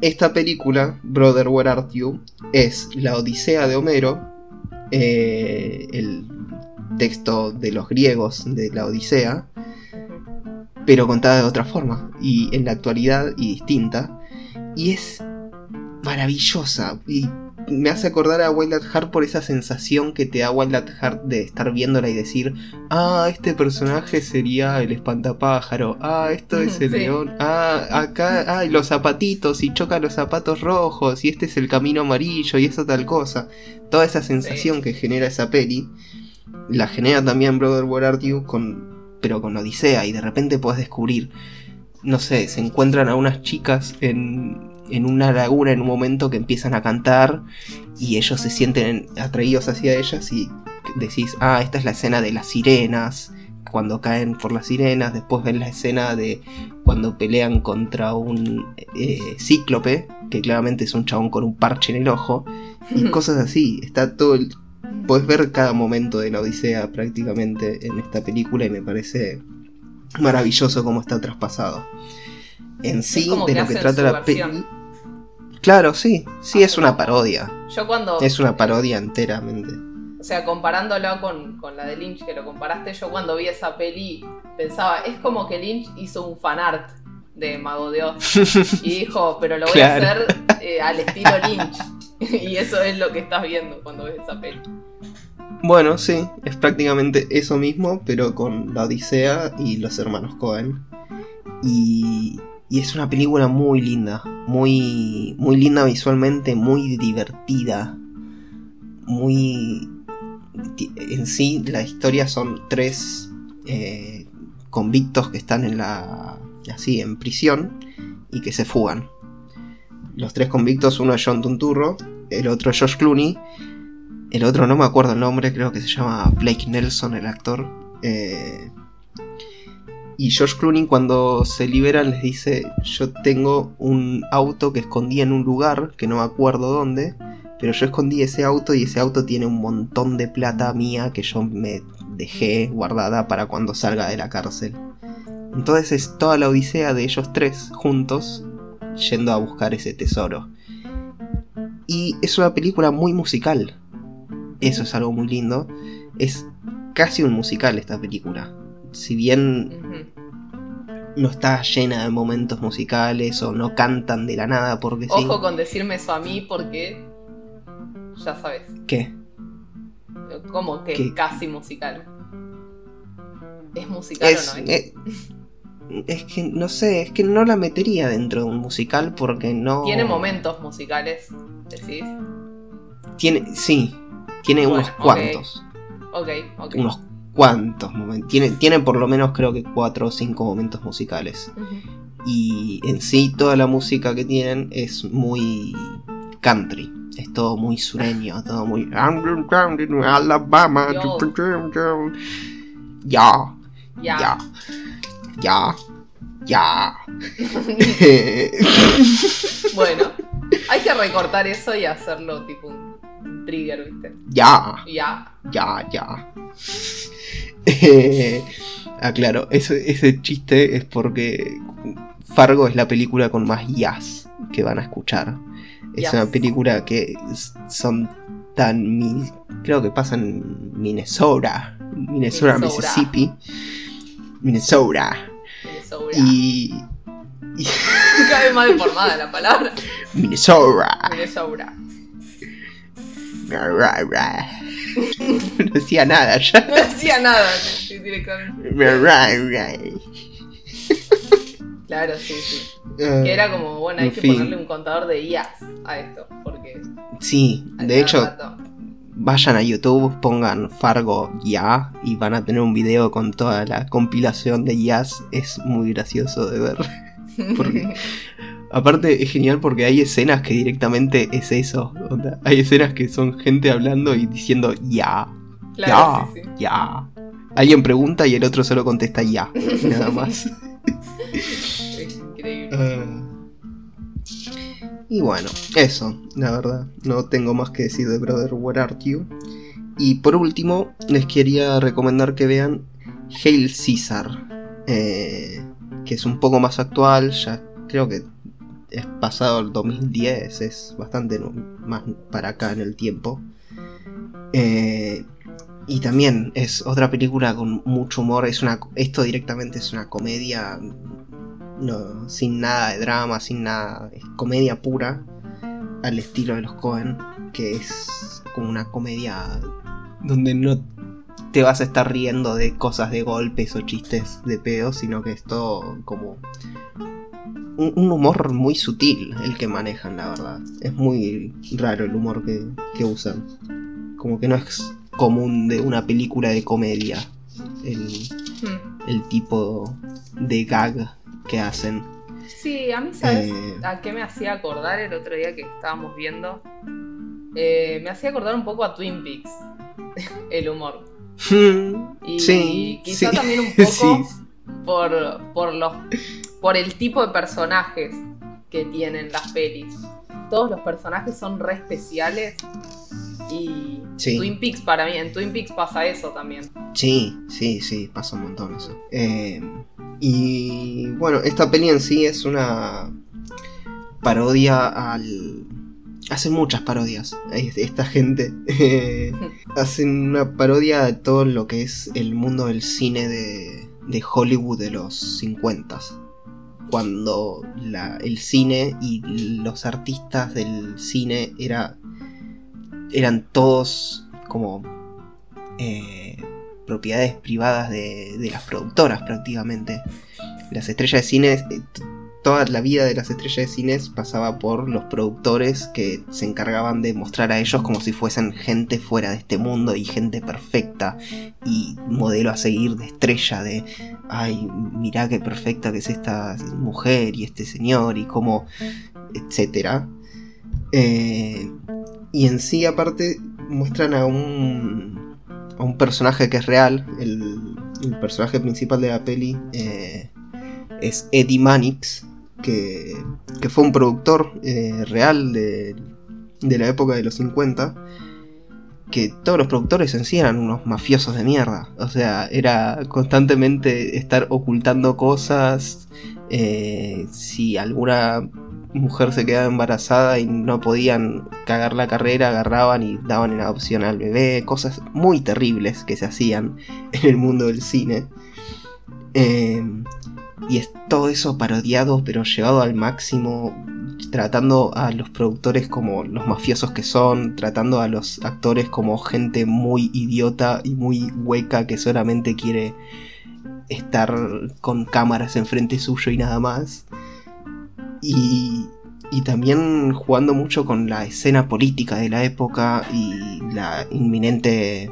Esta película, Brother Where Art You, es la Odisea de Homero, eh, el texto de los griegos de la Odisea, pero contada de otra forma, y en la actualidad y distinta, y es maravillosa, y me hace acordar a Wild at Heart por esa sensación que te da Wild at Heart de estar viéndola y decir, ah, este personaje sería el espantapájaro, ah, esto es el Sí. león, ah, acá, ah, los zapatitos, y choca los zapatos rojos, y este es el camino amarillo, y eso tal cosa. Toda esa sensación que genera esa peli, la genera también Brother You con pero con Odisea y de repente puedes descubrir, no sé, se encuentran a unas chicas en, en una laguna en un momento que empiezan a cantar y ellos se sienten atraídos hacia ellas y decís, ah, esta es la escena de las sirenas, cuando caen por las sirenas, después ven la escena de cuando pelean contra un eh, cíclope, que claramente es un chabón con un parche en el ojo, y cosas así, está todo el, Puedes ver cada momento de la Odisea prácticamente en esta película y me parece maravilloso cómo está traspasado. En sí, como de que lo que trata la peli. versión. Claro, sí, sí, es una parodia. Yo cuando. Es una parodia enteramente. O sea, comparándolo con, con la de Lynch, que lo comparaste, yo cuando vi esa peli pensaba, es como que Lynch hizo un fanart de Mago de Oz y dijo, pero lo voy a hacer eh, al estilo Lynch. y eso es lo que estás viendo cuando ves esa peli. Bueno, sí, es prácticamente eso mismo, pero con la Odisea y los hermanos Cohen. Y, y es una película muy linda, muy, muy linda visualmente, muy divertida, muy... En sí, la historia son tres eh, convictos que están en la... así, en prisión y que se fugan. Los tres convictos, uno es John Tunturro, el otro es Josh Clooney el otro no me acuerdo el nombre, creo que se llama Blake Nelson, el actor. Eh, y George Clooney cuando se liberan les dice, yo tengo un auto que escondí en un lugar, que no me acuerdo dónde, pero yo escondí ese auto y ese auto tiene un montón de plata mía que yo me dejé guardada para cuando salga de la cárcel. Entonces es toda la odisea de ellos tres juntos yendo a buscar ese tesoro. Y es una película muy musical. Eso es algo muy lindo. Es casi un musical esta película. Si bien no está llena de momentos musicales o no cantan de la nada porque sí. Ojo con decirme eso a mí porque ya sabes, ¿Qué? como que ¿Qué? casi musical. ¿Es musical Es, o no? eh, es que no sé, es que no la metería dentro de un musical porque no. Tiene momentos musicales, decís. Tiene, sí, tiene Bueno, unos cuantos. Ok, ok. Unos cuantos momentos. Tiene, tiene por lo menos creo que cuatro o cinco momentos musicales. Y en sí toda la música que tienen es muy country. Es todo muy sureño, todo muy... Alabama. Ya, Ya. ya, ya, ya. bueno, hay que recortar eso y hacerlo tipo un trigger, ¿viste? ya, Ya. Ya, ya. Eh, ah, claro, ese, ese chiste es porque Fargo es la película con más jazz que van a escuchar. Es una película que son tan... mi- creo que pasa en Minnesota, Minnesota, Minnesota. Mississippi. Minnesota. Minnesota. Y... y- Cada vez más deformada la palabra. Minnesota. Minnesota. No decía nada ya. No decía nada directamente. Claro, sí, sí. Que era como, bueno, hay que fin. ponerle un contador de IAS a esto, porque... Sí, de hecho, rato- vayan a YouTube, pongan Fargo Ya y van a tener un video con toda la compilación de Jazz. Es muy gracioso de ver. Porque- Aparte es genial porque hay escenas que directamente es eso. onda, Hay escenas que son gente hablando y diciendo ya, Claro, sí, sí. ya, ya. Alguien pregunta y el otro solo contesta ya, nada más. Es increíble. Ah. Y bueno, eso, la verdad. No tengo más que decir de Brother Where Art You. Y por último, les quería recomendar que vean Hail Caesar. eh, que es un poco más actual, ya creo que es pasado el 2010, es bastante más para acá en el tiempo. Eh, y también es otra película con mucho humor. Es una, esto directamente es una comedia no, sin nada de drama, sin nada. Es comedia pura. Al estilo de los Cohen. Que es como una comedia donde no te vas a estar riendo de cosas de golpes o chistes de pedo, sino que es todo como un, un humor muy sutil el que manejan, la verdad. Es muy raro el humor que, que usan. Como que no es común de una película de comedia. El, Hmm. el tipo de gag que hacen. Sí, a mí, ¿sabes Eh. a qué me hacía acordar el otro día que estábamos viendo? Eh, me hacía acordar un poco a Twin Peaks, el humor. Y sí, quizá sí, también un poco sí. por, por, los, por el tipo de personajes que tienen las pelis. Todos los personajes son re especiales y Sí. Twin Peaks para mí, en Twin Peaks pasa eso también. Sí, sí, sí, pasa un montón eso. Eh, y bueno, esta peli en sí es una parodia al, hacen muchas parodias. Esta gente hacen una parodia de todo lo que es el mundo del cine de, de Hollywood de los 50 cuando el cine y los artistas del cine era, eran todos como eh, propiedades privadas de, las productoras prácticamente. Las estrellas de cine eh, toda la vida de las estrellas de cines pasaba por los productores que se encargaban de mostrar a ellos como si fuesen gente fuera de este mundo y gente perfecta y modelo a seguir de estrella de ay mirá qué perfecta que es esta mujer y este señor y cómo etcétera. Eh, y en sí aparte muestran a un a un personaje que es real. El, personaje principal de la peli eh, es Eddie Mannix, que, fue un productor eh, real de, la época de los 50, que todos los productores en sí eran unos mafiosos de mierda. O sea, era constantemente estar ocultando cosas. Eh, si alguna mujer se quedaba embarazada y no podían cagar la carrera, agarraban y daban en adopción al bebé. Cosas muy terribles que se hacían en el mundo del cine. Eh, y es todo eso parodiado pero llevado al máximo, tratando a los productores como los mafiosos que son, tratando a los actores como gente muy idiota y muy hueca que solamente quiere estar con cámaras enfrente suyo y nada más. Y, y también jugando mucho con la escena política de la época y la inminente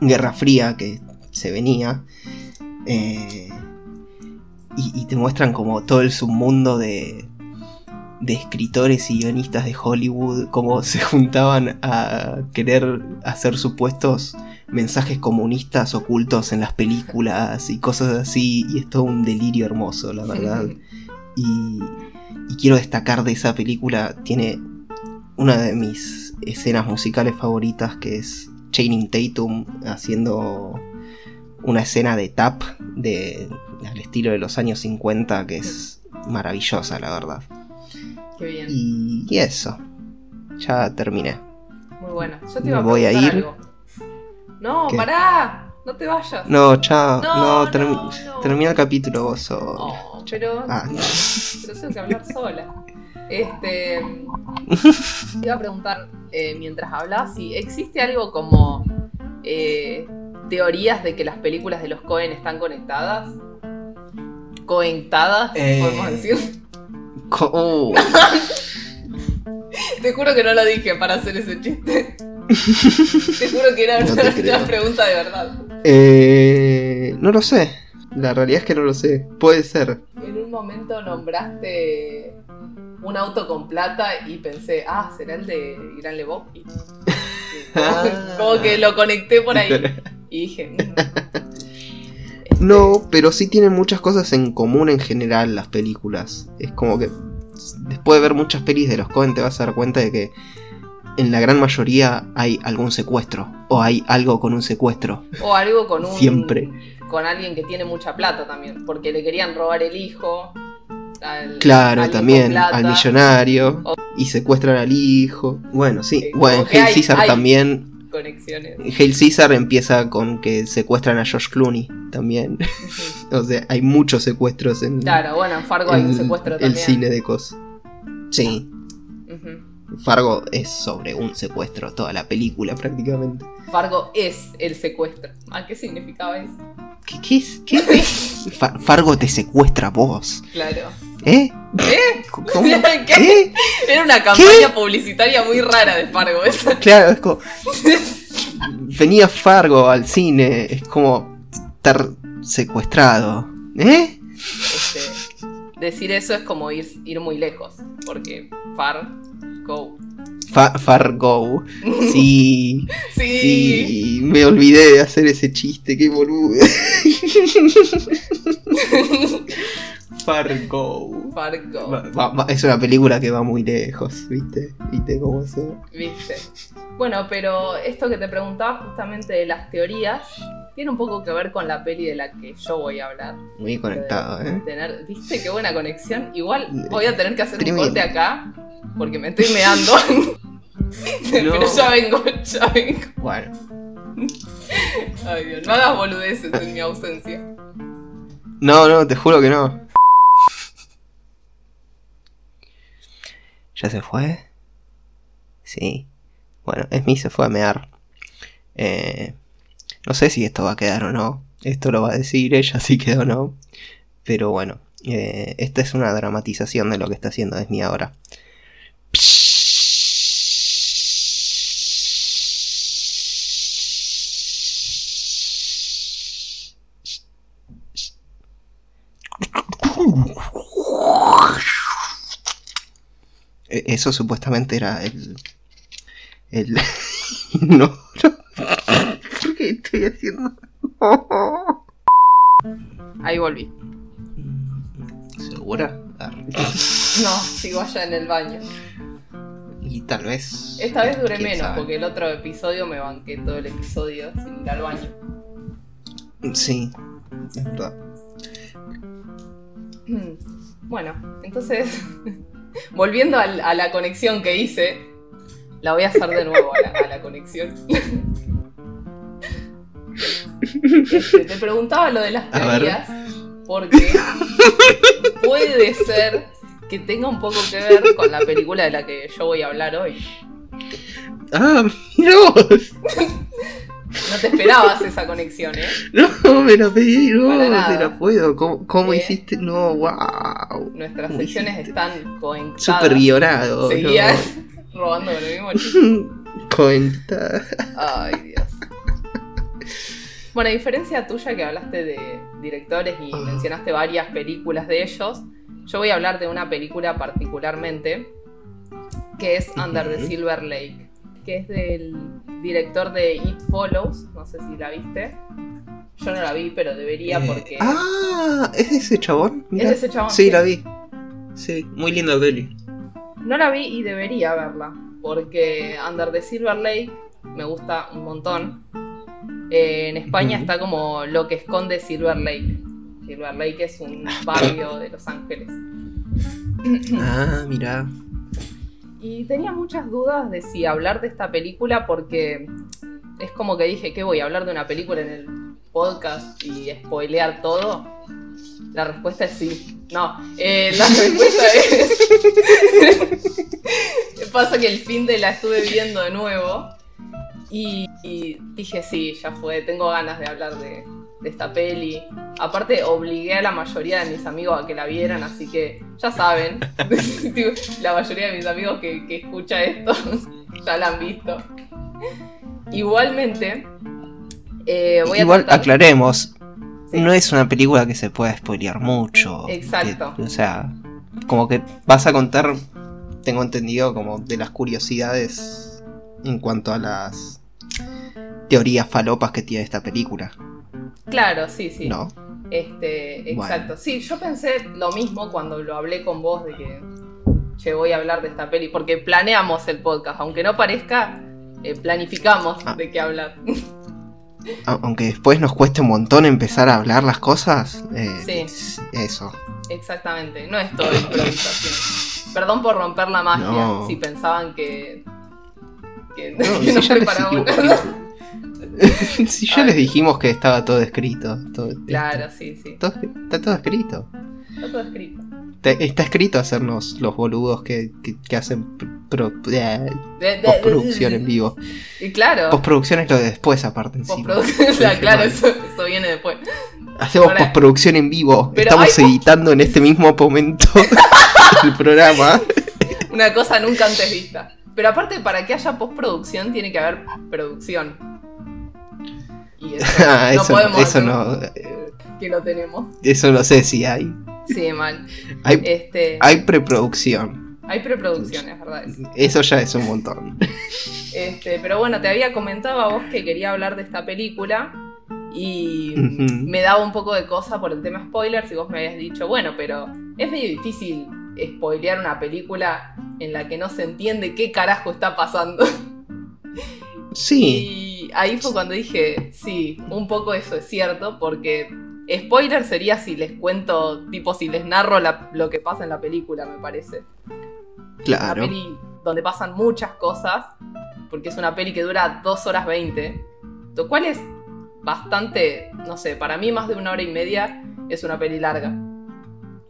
Guerra Fría que se venía. Eh, y, te muestran como todo el submundo de, de escritores y guionistas de Hollywood, cómo se juntaban a querer hacer supuestos mensajes comunistas ocultos en las películas y cosas así, y es todo un delirio hermoso, la verdad. Y, y quiero destacar de esa película, tiene una de mis escenas musicales favoritas, que es Channing Tatum haciendo una escena de tap de, al estilo de los años 50 que es maravillosa, la verdad. Qué bien. Y, eso. Ya terminé. Muy bueno. Yo te iba a voy a ir. No, pará. No te vayas. No, chao. No, termina el capítulo vos. Oh, pero, ah. pero tengo que hablar sola. Este. Te iba a preguntar eh, mientras hablas si existe algo como eh, teorías de que las películas de los Cohen están conectadas. Conectadas, eh, podemos decir. Uh. Te juro que no lo dije para hacer ese chiste. te juro que era una, pregunta de verdad. Eh, no lo sé. La realidad es que no lo sé. Puede ser. En un momento nombraste un auto con plata y pensé, ah, será el de Gran Lebop. como que lo conecté por ahí. Y dije. Mm". no, pero sí tienen muchas cosas en común en general las películas. Es como que después de ver muchas pelis de los Cohen te vas a dar cuenta de que en la gran mayoría hay algún secuestro. O hay algo con un secuestro. O algo con un. Siempre. Con alguien que tiene mucha plata también. Porque le querían robar el hijo. claro, también. Al millonario. Y secuestran al hijo. Bueno, sí. bueno, en Caesar también conexiones. Hail Caesar empieza con que secuestran a George Clooney también. o sea, hay muchos secuestros en. Claro, bueno, en Fargo hay un secuestro también. El cine de cosas. Sí. Fargo es sobre un secuestro, toda la película prácticamente. Fargo es el secuestro. ¿A qué significaba eso? ¿Qué, qué es? ¿Qué? Fargo te secuestra vos. Claro. ¿Eh? ¿Eh? ¿Qué? Era una campaña publicitaria muy rara de Fargo esa. Claro, es como... Venía Fargo al cine, es como estar secuestrado. ¿Eh? Este, decir eso es como ir, ir muy lejos, porque Fargo. Fargo. Sí, sí. Sí. Me olvidé de hacer ese chiste, qué boludo. Fargo. Fargo. Va- va- es una película que va muy lejos, ¿viste? ¿Viste cómo eso? ¿Viste? Bueno, pero esto que te preguntaba justamente de las teorías tiene un poco que ver con la peli de la que yo voy a hablar. Muy conectado, ¿eh? Tener, ¿Viste qué buena conexión? Igual voy a tener que hacer un Tremendo. corte acá porque me estoy meando. Pero ya vengo, ya vengo. Bueno, Ay Dios, no hagas boludeces en mi ausencia. no, no, te juro que no. ¿Ya se fue? Sí. Bueno, Esmi se fue a mear. Eh, no sé si esto va a quedar o no. Esto lo va a decir ella si queda o no. Pero bueno, eh, esta es una dramatización de lo que está haciendo Esmi ahora. Eso supuestamente era el. El. no. ¿Por qué estoy haciendo.? Ahí volví. ¿Segura? Ah, No, sigo allá en el baño. Y tal vez. Esta vez duré menos sabe. porque el otro episodio me banqué todo el episodio sin ir al baño. Sí, es verdad. Hmm. Bueno, entonces, volviendo a la conexión que hice, la voy a hacer de nuevo a la, a la conexión. Este, te preguntaba lo de las teorías, porque puede ser que tenga un poco que ver con la película de la que yo voy a hablar hoy. ¡Ah, mira vos! No te esperabas esa conexión, ¿eh? No, me la pedí, no, te la puedo. ¿Cómo, hiciste? No, wow. Nuestras ¿Cómo secciones hiciste? están conectadas. Súper guionado. Seguían robando con el mismo chiste. ¿no? Conectada. Ay, Dios. Bueno, a diferencia tuya que hablaste de directores y Ah. mencionaste varias películas de ellos, yo voy a hablar de una película particularmente que es Under the. Silver Lake, que es del director de It Follows, no sé si la viste. Yo no la vi, pero debería Eh, porque Ah, ¿es de ese chabón? es Mirá. de ese chabón. Sí, la vi. Sí, muy linda peli. No la vi y debería verla, porque Under the Silver Lake me gusta un montón. Eh, en España está como lo que esconde Silver Lake. Silver Lake es un barrio de Los Ángeles. Ah, mira. Y tenía muchas dudas de si hablar de esta película porque es como que dije que voy a hablar de una película en el podcast y spoilear todo. La respuesta es sí. No, eh, la respuesta es... Pasa que el fin de la estuve viendo de nuevo y, y dije sí, ya fue, tengo ganas de hablar de, de esta peli. Aparte obligué a la mayoría de mis amigos a que la vieran, así que ya saben, la mayoría de mis amigos que, que escucha esto ya la han visto. Igualmente, eh, voy a Igual tratar- aclaremos. Sí. No es una película que se pueda spoilear mucho. Exacto. Que- o sea, como que vas a contar, tengo entendido, como de las curiosidades en cuanto a las teorías falopas que tiene esta película. Claro, sí, sí. ¿No? Este, Bueno. exacto. Sí, yo pensé lo mismo cuando lo hablé con vos de que che, voy a hablar de esta peli, porque planeamos el podcast, aunque no parezca, eh, planificamos Ah. de qué hablar. Aunque después nos cueste un montón empezar a hablar las cosas. eh, Sí. es- Eso. Exactamente, no es todo improvisación. Perdón por romper la magia, No. si pensaban que, que, No, que si nos ya si ya Ay. les dijimos que estaba todo escrito. todo- Claro, sí, sí. todo- está todo escrito. Está todo escrito. Está escrito hacernos los boludos que, que- que hacen pro- eh, postproducción en vivo. Y claro, Postproducción es lo de después, aparte encima. claro, eso, eso viene después. Hacemos Ahora- postproducción en vivo. Estamos editando en este mismo momento el programa. Una cosa nunca antes vista. Pero aparte, para que haya postproducción, tiene que haber producción. Y eso, Ah, no eso, podemos eso no. que lo tenemos. Eso no sé si hay. Sí, mal. Hay, Este, hay preproducción. hay preproducción, es verdad. eso. Ya es un montón. Este, pero bueno, te había comentado a vos que quería hablar de esta película. Y me daba un poco de cosa por el tema spoilers y vos me habías dicho, bueno, pero es medio difícil spoilear una película en la que no se entiende qué carajo está pasando. Sí, Y ahí fue cuando dije, sí, un poco eso es cierto, porque spoiler sería si les cuento, tipo si les narro la- lo que pasa en la película, me parece. Una claro. peli donde pasan muchas cosas, porque es una peli que dura 2 horas 20, lo cual es bastante, no sé, para mí más de una hora y media es una peli larga.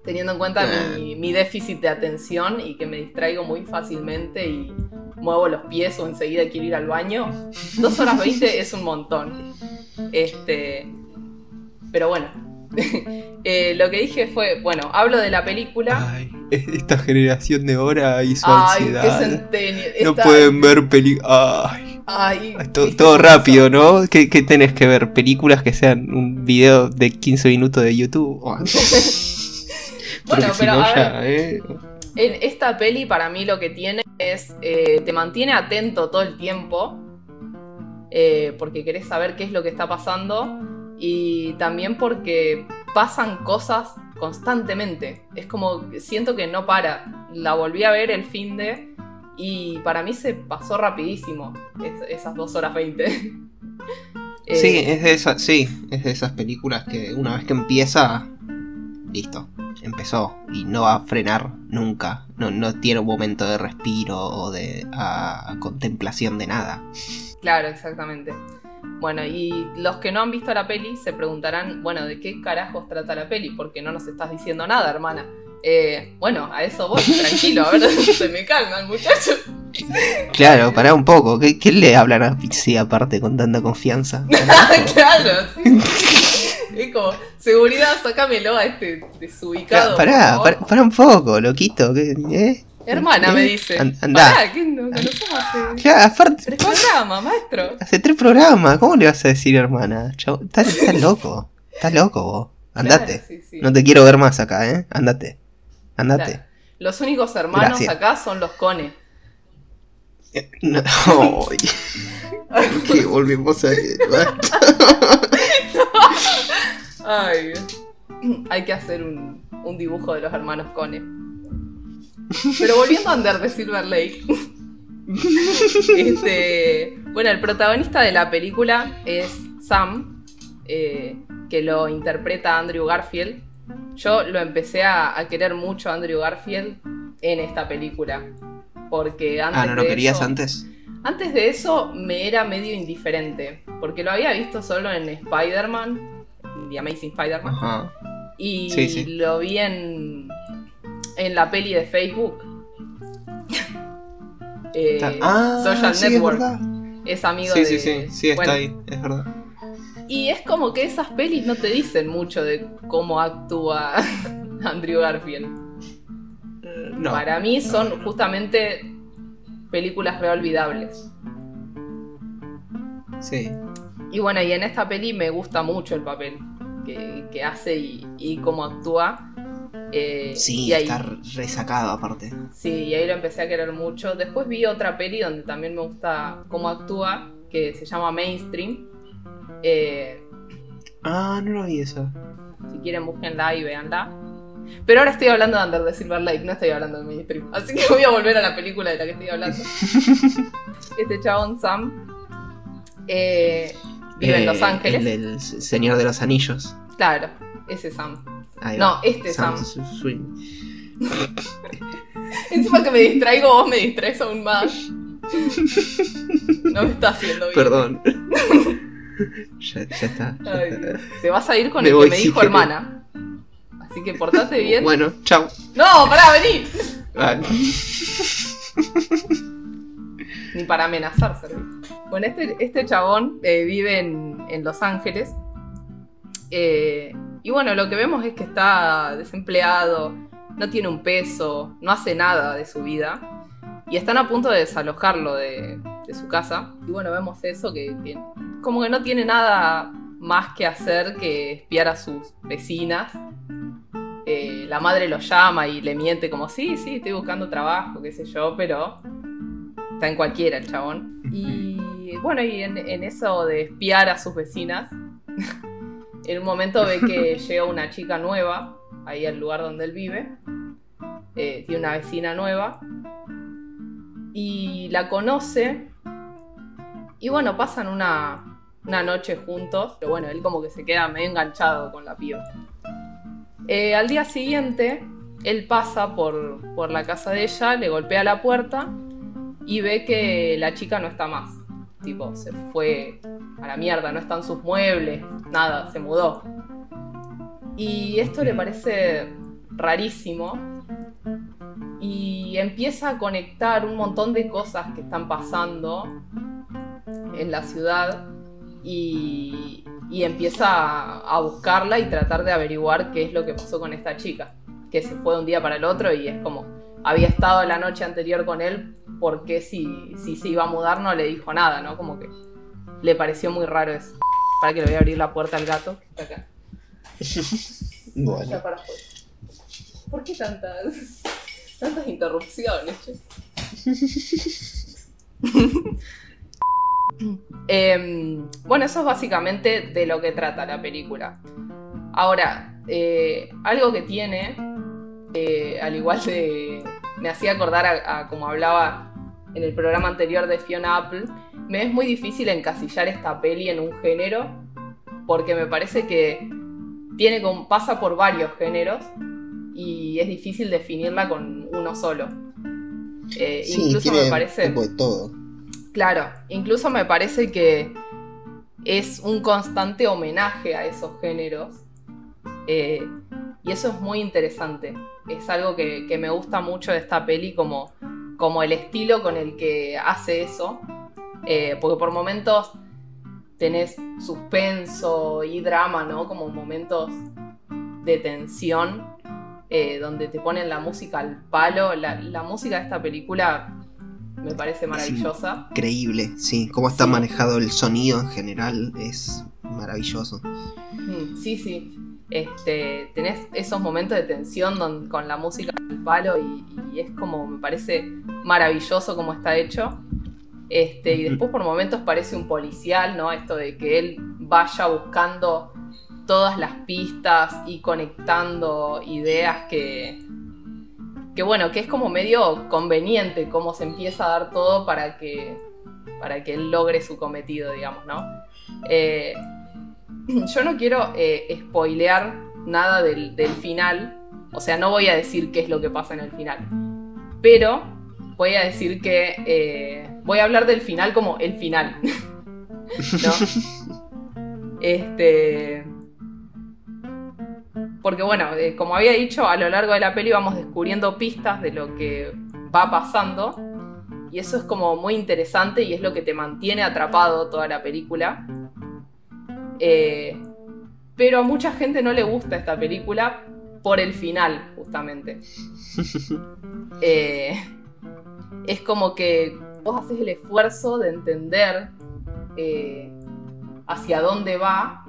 Teniendo en cuenta mi, mi déficit de atención y que me distraigo muy fácilmente y muevo los pies o enseguida quiero ir al baño, 2 horas 20 es un montón. Este, pero bueno, Eh, lo que dije fue, bueno, hablo de la película. Ay, esta generación de ahora hizo Ay, qué ansiedad. centenio. No pueden ver películas. Ay, Ay, todo, ¿viste todo cómo rápido? ¿no? ¿Qué, qué tenés que ver? ¿Películas que sean un video de 15 minutos de YouTube? Porque Bueno, si pero no a ya, ¿eh? En esta peli para mí lo que tiene es, eh, te mantiene atento todo el tiempo, eh, porque querés saber qué es lo que está pasando y también porque pasan cosas constantemente. Es como, siento que no para. La volví a ver el fin de y para mí se pasó rapidísimo es- esas dos horas 20. Eh, Sí, es de esas, sí, es de esas películas que una vez que empieza, listo, empezó y no va a frenar nunca. No, no tiene un momento de respiro o de contemplación de nada. Claro, exactamente. Bueno, y los que no han visto la peli se preguntarán, bueno, ¿de qué carajos trata la peli? Porque no nos estás diciendo nada, hermana. Eh, bueno, a eso voy, tranquilo, a ver, se me calma el muchacho. Claro, pará un poco. ¿Qué, qué le hablan a Pixie aparte con tanta confianza? claro, sí. Es como, seguridad, sácamelo a este desubicado. pará, pará, pará un poco, loquito. ¿qué, eh? Hermana, me ¿Eh? dice. An- andá. Pará, que no conocemos hace Claro, aparte, tres programas, maestro. hace tres programas. ¿Cómo le vas a decir, hermana? Chau, estás, estás loco. Estás loco vos. Andate. Claro, sí, sí. No te quiero ver más acá, ¿eh? Andate. Andate. Claro. Los únicos hermanos Gracias. acá son los cones. Eh, No, ¿por qué volvemos a Ay, hay que hacer un, un dibujo de los hermanos Cone. Pero volviendo a Under the Silver Lake. este, bueno, el protagonista de la película es Sam, eh, que lo interpreta Andrew Garfield. Yo lo empecé a, a querer mucho a Andrew Garfield en esta película. Porque antes Ah, ¿no lo de querías eso- antes? antes de eso me era medio indiferente, porque lo había visto solo en Spider-Man, The Amazing Spider-Man, y Sí, sí. lo vi en, en la peli de Facebook. Eh, ah, Social sí, Network. es. Es amigo de... sí, sí, sí, está bueno, ahí, es verdad. Y es como que esas pelis no te dicen mucho de cómo actúa Andrew Garfield. No. Para mí son no, no. justamente películas reolvidables. Sí. Y bueno, y en esta peli me gusta mucho el papel que, que hace y, y cómo actúa. Eh, Sí, y ahí, está resacado aparte. sí, y ahí lo empecé a querer mucho. Después vi otra peli donde también me gusta cómo actúa, que se llama Mainstream. Eh, Ah, no lo vi eso. si quieren, búsquenla y véanla. Pero ahora estoy hablando de Under the Silver Lake, no estoy hablando de Mainstream. Así que voy a volver a la película de la que estoy hablando. este chabón, Sam, eh, vive en Eh, Los Ángeles. El del Señor de los Anillos. Claro, ese Sam. Ahí No, va. este Sam. Swing. Encima que me distraigo, vos me distraes aún más. No me está haciendo bien. Perdón. ya, ya está. ya Ay, está. Dios. Te vas a ir con Me el voy que me dijo hermana. Así que portate bien. Bueno, chao. No, pará, vení. Ah, Ni para amenazar, serví. Bueno, este, este chabón eh, vive en, en Los Ángeles. Eh, y bueno, lo que vemos es que está desempleado, no tiene un peso, no hace nada de su vida. Y están a punto de desalojarlo de, de su casa. Y bueno, vemos eso, que, que como que no tiene nada más que hacer que espiar a sus vecinas. Eh, la madre lo llama y le miente como, sí, sí, estoy buscando trabajo, qué sé yo, pero está en cualquiera el chabón. Y bueno, y en, en eso de espiar a sus vecinas, en un momento ve que llega una chica nueva ahí al lugar donde él vive. Eh, tiene una vecina nueva. Y la conoce. Y bueno, pasan una, una noche juntos. Pero bueno, él como que se queda medio enganchado con la piba. Eh, al día siguiente, él pasa por, por la casa de ella, le golpea la puerta y ve que la chica no está más. Tipo, se fue a la mierda, no están sus muebles, nada, se mudó. Y esto le parece rarísimo y empieza a conectar un montón de cosas que están pasando en la ciudad y, empieza a, buscarla y tratar de averiguar qué es lo que pasó con esta chica, que se fue de un día para el otro y es como, había estado la noche anterior con él, porque si, si se iba a mudar no le dijo nada, ¿no? Como que le pareció muy raro eso. Para que le voy a abrir la puerta al gato que está acá. Bueno. ¿Por qué tantas, tantas interrupciones? Em, bueno, eso es básicamente de lo que trata la película. Ahora, eh, algo que tiene, eh, al igual de... Me hacía acordar a, como hablaba en el programa anterior de Fiona Apple, me es muy difícil encasillar esta peli en un género, porque me parece que tiene pasa por varios géneros y es difícil definirla con uno solo. Eh, incluso me parece. todo. Claro, incluso me parece que es un constante homenaje a esos géneros. Eh, y eso es muy interesante. Es algo que, me gusta mucho de esta peli, como, como el estilo con el que hace eso. Eh, porque por momentos tenés suspenso y drama, ¿no? Como momentos de tensión, eh, donde te ponen la música al palo. La, música de esta película me parece maravillosa. increíble, sí. Cómo está manejado el sonido en general es maravilloso. Mm, sí, sí. Este, tenés esos momentos de tensión con la música al palo y, y es como, me parece maravilloso como está hecho. Este, y después por momentos parece un policial, ¿no? Esto de que él vaya buscando todas las pistas y conectando ideas que, que bueno, que es como medio conveniente cómo se empieza a dar todo para que, para que él logre su cometido, digamos, ¿no? Eh, yo no quiero eh, spoilear nada del, final, o sea, no voy a decir qué es lo que pasa en el final, pero voy a decir que eh, voy a hablar del final como el final. ¿No? este. Porque bueno, eh, como había dicho, a lo largo de la peli vamos descubriendo pistas de lo que va pasando. Y eso es como muy interesante y es lo que te mantiene atrapado toda la película. Eh, pero a mucha gente no le gusta esta película por el final, justamente. eh, es como que vos haces el esfuerzo de entender eh, hacia dónde va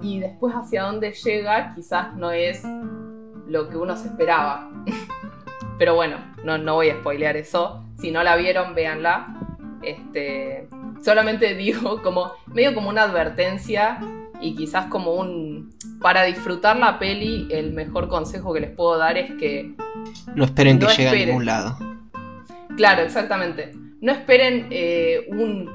y después hacia dónde llega quizás no es lo que uno se esperaba. Pero bueno, no, no voy a spoilear eso. Si no la vieron, véanla. Este, solamente digo como medio como una advertencia y quizás como un para disfrutar la peli el mejor consejo que les puedo dar es que no esperen que llegue a ningún lado. Claro, exactamente. No esperen eh, un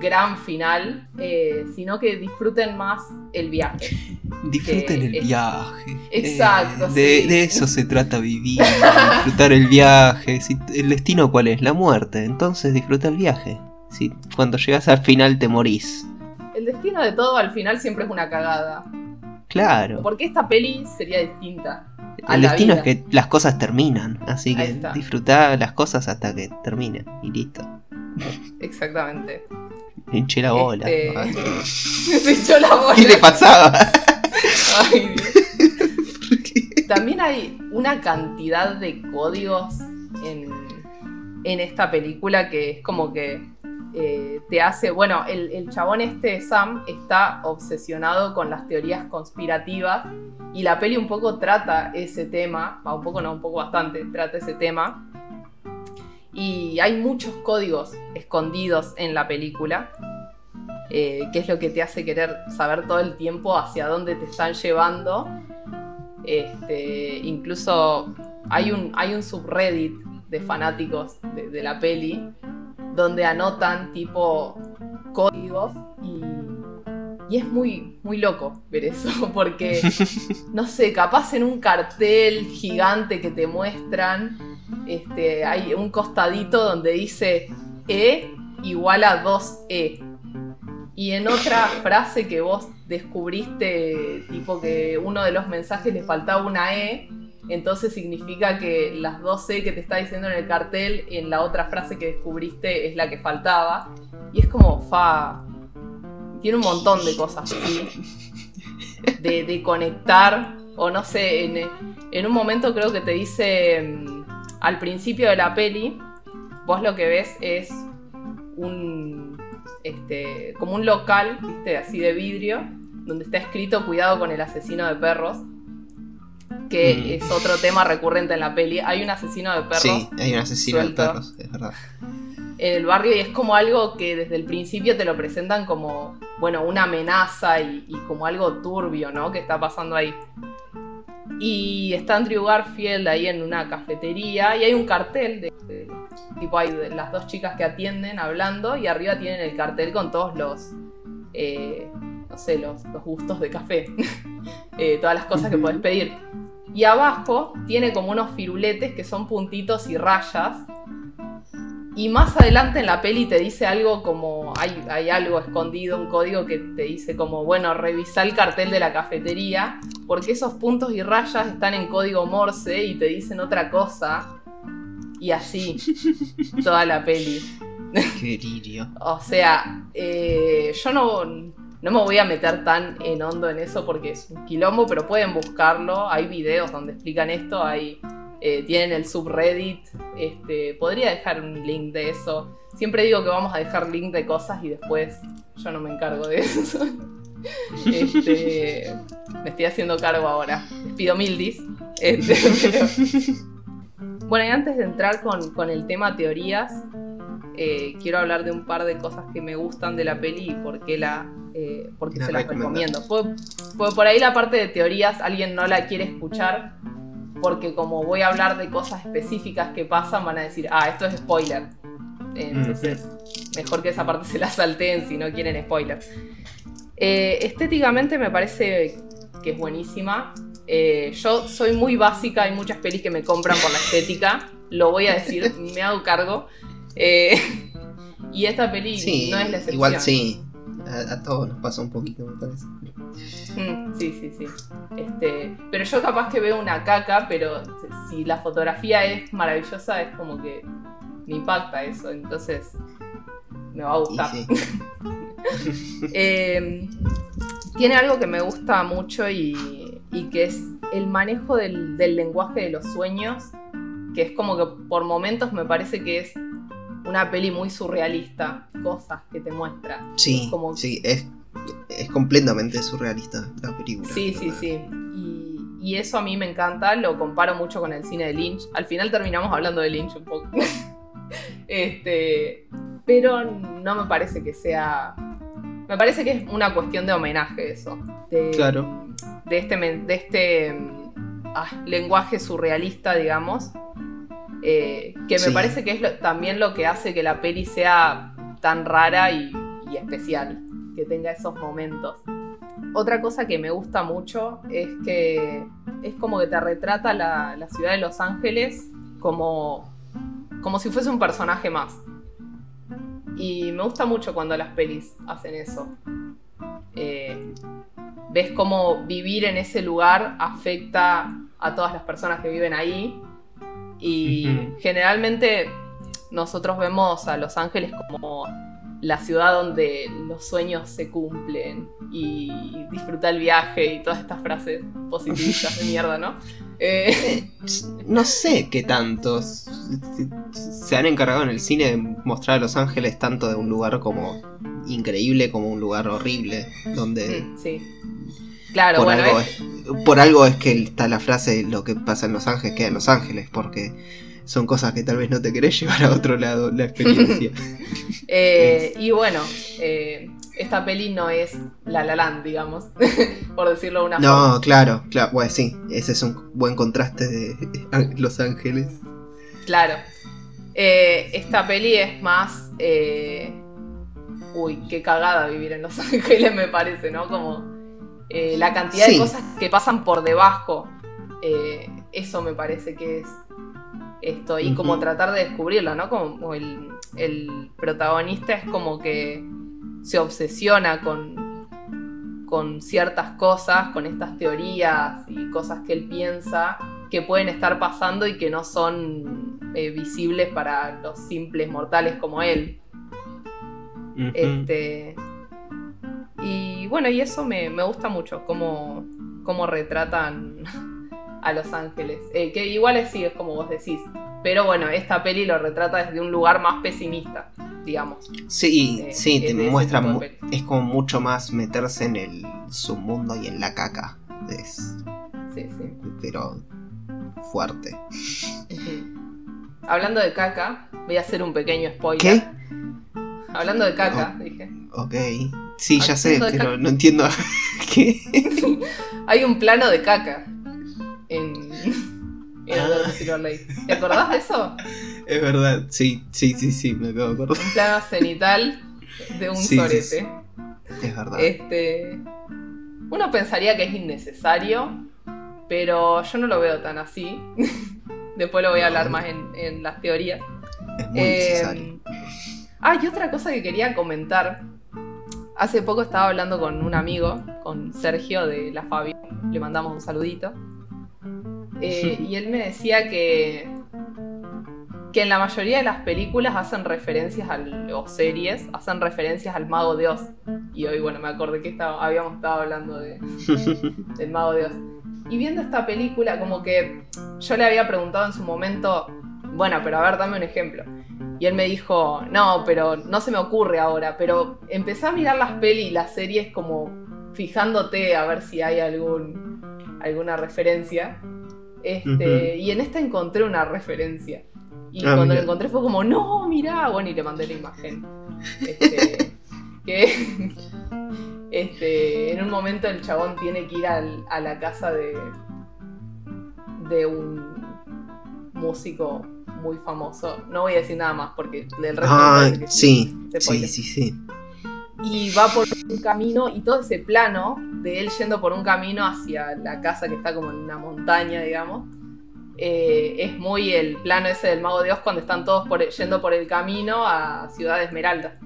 gran final, eh, sino que disfruten más el viaje. Disfruten el viaje. Exacto. Eh, de, eso se trata vivir, disfrutar el viaje. ¿El destino cuál es? La muerte. Entonces disfruta el viaje. Si cuando llegas al final te morís. El destino de todo al final siempre es una cagada. Claro. Porque esta peli sería distinta. El destino es que las cosas terminan, así que disfrutá las cosas hasta que terminen y listo. Exactamente. hinché la bola. Este... la bola. ¿Qué le pasaba? Ay, También hay una cantidad de códigos en, en esta película que es como que eh, te hace, bueno, el, chabón este, Sam, está obsesionado con las teorías conspirativas y la peli un poco trata ese tema, un poco no, un poco bastante, trata ese tema. Y hay muchos códigos escondidos en la película. eh, que es lo que te hace querer saber todo el tiempo hacia dónde te están llevando. Este, incluso hay un, hay un subreddit de fanáticos de la peli donde anotan tipo códigos y, y es muy, muy loco ver eso, porque, no sé, capaz en un cartel gigante que te muestran, este, hay un costadito donde dice E igual a 2E. Y en otra frase que vos descubriste, tipo que uno de los mensajes le faltaba una E, entonces significa que las dos E que te está diciendo en el cartel, en la otra frase que descubriste es la que faltaba. Y es como, fa, tiene un montón de cosas así. De, de conectar, o no sé, en, en, un momento creo que te dice, mm, al principio de la peli, vos lo que ves es un, este, como un local, viste, así de vidrio, donde está escrito cuidado con el asesino de perros que mm. es otro tema recurrente en la peli. Hay un asesino de perros. Sí, hay un asesino de perros, es verdad. En el barrio y es como algo que desde el principio te lo presentan como, bueno, una amenaza y, como algo turbio, ¿no? Que está pasando ahí. Y está Andrew Garfield ahí en una cafetería y hay un cartel de, tipo hay las dos chicas que atienden hablando y arriba tienen el cartel con todos los eh, no sé los, los, gustos de café eh, todas las cosas que puedes pedir y abajo tiene como unos firuletes que son puntitos y rayas. Y más adelante en la peli te dice algo como, hay, hay algo escondido, un código que te dice como, bueno, revisa el cartel de la cafetería, porque esos puntos y rayas están en código Morse y te dicen otra cosa. Y así, toda la peli. Qué o sea, eh, yo no, no me voy a meter tan en hondo en eso porque es un quilombo, pero pueden buscarlo. Hay videos donde explican esto, hay, eh, tienen el subreddit. Este, podría dejar un link de eso. Siempre digo que vamos a dejar link de cosas y después yo no me encargo de eso. Este, me estoy haciendo cargo ahora. Les pido mil dis. Este, bueno, y antes de entrar con, con el tema teorías, eh, quiero hablar de un par de cosas que me gustan de la peli y por qué, la, eh, porque se las recomiendo. Pues, por ahí la parte de teorías alguien no la quiere escuchar porque como voy a hablar de cosas específicas que pasan van a decir, ah, esto es spoiler. Entonces, mejor que esa parte se la salteen si no quieren spoiler. Eh, estéticamente me parece que es buenísima. yo soy muy básica, hay muchas pelis que me compran por la estética, lo voy a decir, me hago cargo. Eh, y esta peli no es la excepción. Igual sí, a, todos nos pasa un poquito, me parece. Mm, sí, sí, sí. Este, pero yo capaz que veo una caca, pero si la fotografía es maravillosa, es como que me impacta eso, entonces me va a gustar. Em, tiene algo que me gusta mucho y, que es el manejo del, del lenguaje de los sueños, que es como que por momentos me parece que es una peli muy surrealista, cosas que te muestra. Sí, como... sí, es, es completamente surrealista la película. Sí, sí, sí. Y, y, eso a mí me encanta, lo comparo mucho con el cine de Lynch. Al final terminamos hablando de Lynch un poco. este, pero no me parece que sea... Me parece que es una cuestión de homenaje eso. De, claro. De este, de este ah, lenguaje surrealista, digamos eh, que me parece que es también lo que hace que la peli sea tan rara y, especial, que tenga esos momentos. Otra cosa que me gusta mucho es que es como que te retrata la, ciudad de Los Ángeles como, como si fuese un personaje más. Y me gusta mucho cuando las pelis hacen eso. Eh, ves cómo vivir en ese lugar afecta a todas las personas que viven ahí y generalmente nosotros vemos a Los Ángeles como la ciudad donde los sueños se cumplen y disfruta el viaje y todas estas frases positivistas de mierda, ¿no? Eh, no sé qué tantos se han encargado en el cine de mostrar a Los Ángeles tanto de un lugar como increíble como un lugar horrible, donde... Mm, sí. Claro, por bueno, algo es... por algo es que está la frase lo que pasa en Los Ángeles queda en Los Ángeles, porque son cosas que tal vez no te querés llevar a otro lado la experiencia. Eh, y bueno, eh, esta peli no es La La Land, digamos, por decirlo de una No, forma. claro, claro. Bueno, sí, ese es un buen contraste de Los Ángeles. Claro. Eh, esta peli es más. Uy, qué cagada vivir en Los Ángeles, me parece, ¿no? Como eh, la cantidad Sí. de cosas que pasan por debajo. eh, eso me parece que es esto. Y como tratar de descubrirlo, ¿no? Como el, el protagonista es como que se obsesiona con, con ciertas cosas, con estas teorías y cosas que él piensa que pueden estar pasando y que no son eh, visibles para los simples mortales como él. Este, y bueno, y eso me, me gusta mucho, cómo, cómo retratan a Los Ángeles. Eh, que igual es, sí, es como vos decís. Pero bueno, esta peli lo retrata desde un lugar más pesimista, digamos. Sí, eh, sí, te de ese muestra. Es como mucho más meterse en el submundo y en la caca. Es, Sí, sí. pero fuerte. Hablando de caca, voy a hacer un pequeño spoiler. ¿Qué? Hablando de caca, dije. Ok. Sí, ya sé, pero no entiendo. ¿Qué? Hay un plano de caca en, en Ah. Silver Lake. ¿Te acordás de eso? Es verdad, sí, sí, sí, sí, me acabo de acordar. Un plano cenital de un Sí, sí, sorete. sí. Es verdad. Este. Uno pensaría que es innecesario, pero yo no lo veo tan así. Después lo voy a No. hablar más en, en las teorías. es muy Eh, necesario. Ah, y otra cosa que quería comentar. Hace poco estaba hablando con un amigo, con Sergio de La Fabio. Le mandamos un saludito. Eh, y él me decía que, que en la mayoría de las películas hacen referencias al, o series, hacen referencias al Mago de Oz. Y hoy, bueno, me acordé que estaba, habíamos estado hablando de, del Mago de Oz. Y viendo esta película, como que yo le había preguntado en su momento, bueno, pero a ver, dame un ejemplo. Y él me dijo, no, pero no se me ocurre ahora, pero empecé a mirar las pelis y las series como fijándote a ver si hay algún, alguna referencia. Este, Y en esta encontré una referencia. Y Ah, cuando la encontré fue como, no, mirá, bueno, y le mandé la imagen. Este, que este, en un momento el chabón tiene que ir al- a la casa de, de un músico muy famoso. No voy a decir nada más porque del resto Ah, que sí, se sí, sí, sí. Y va por un camino y todo ese plano de él yendo por un camino hacia la casa que está como en una montaña, digamos. eh, es muy el plano ese del Mago de Oz cuando están todos por- yendo por el camino a Ciudad Esmeralda.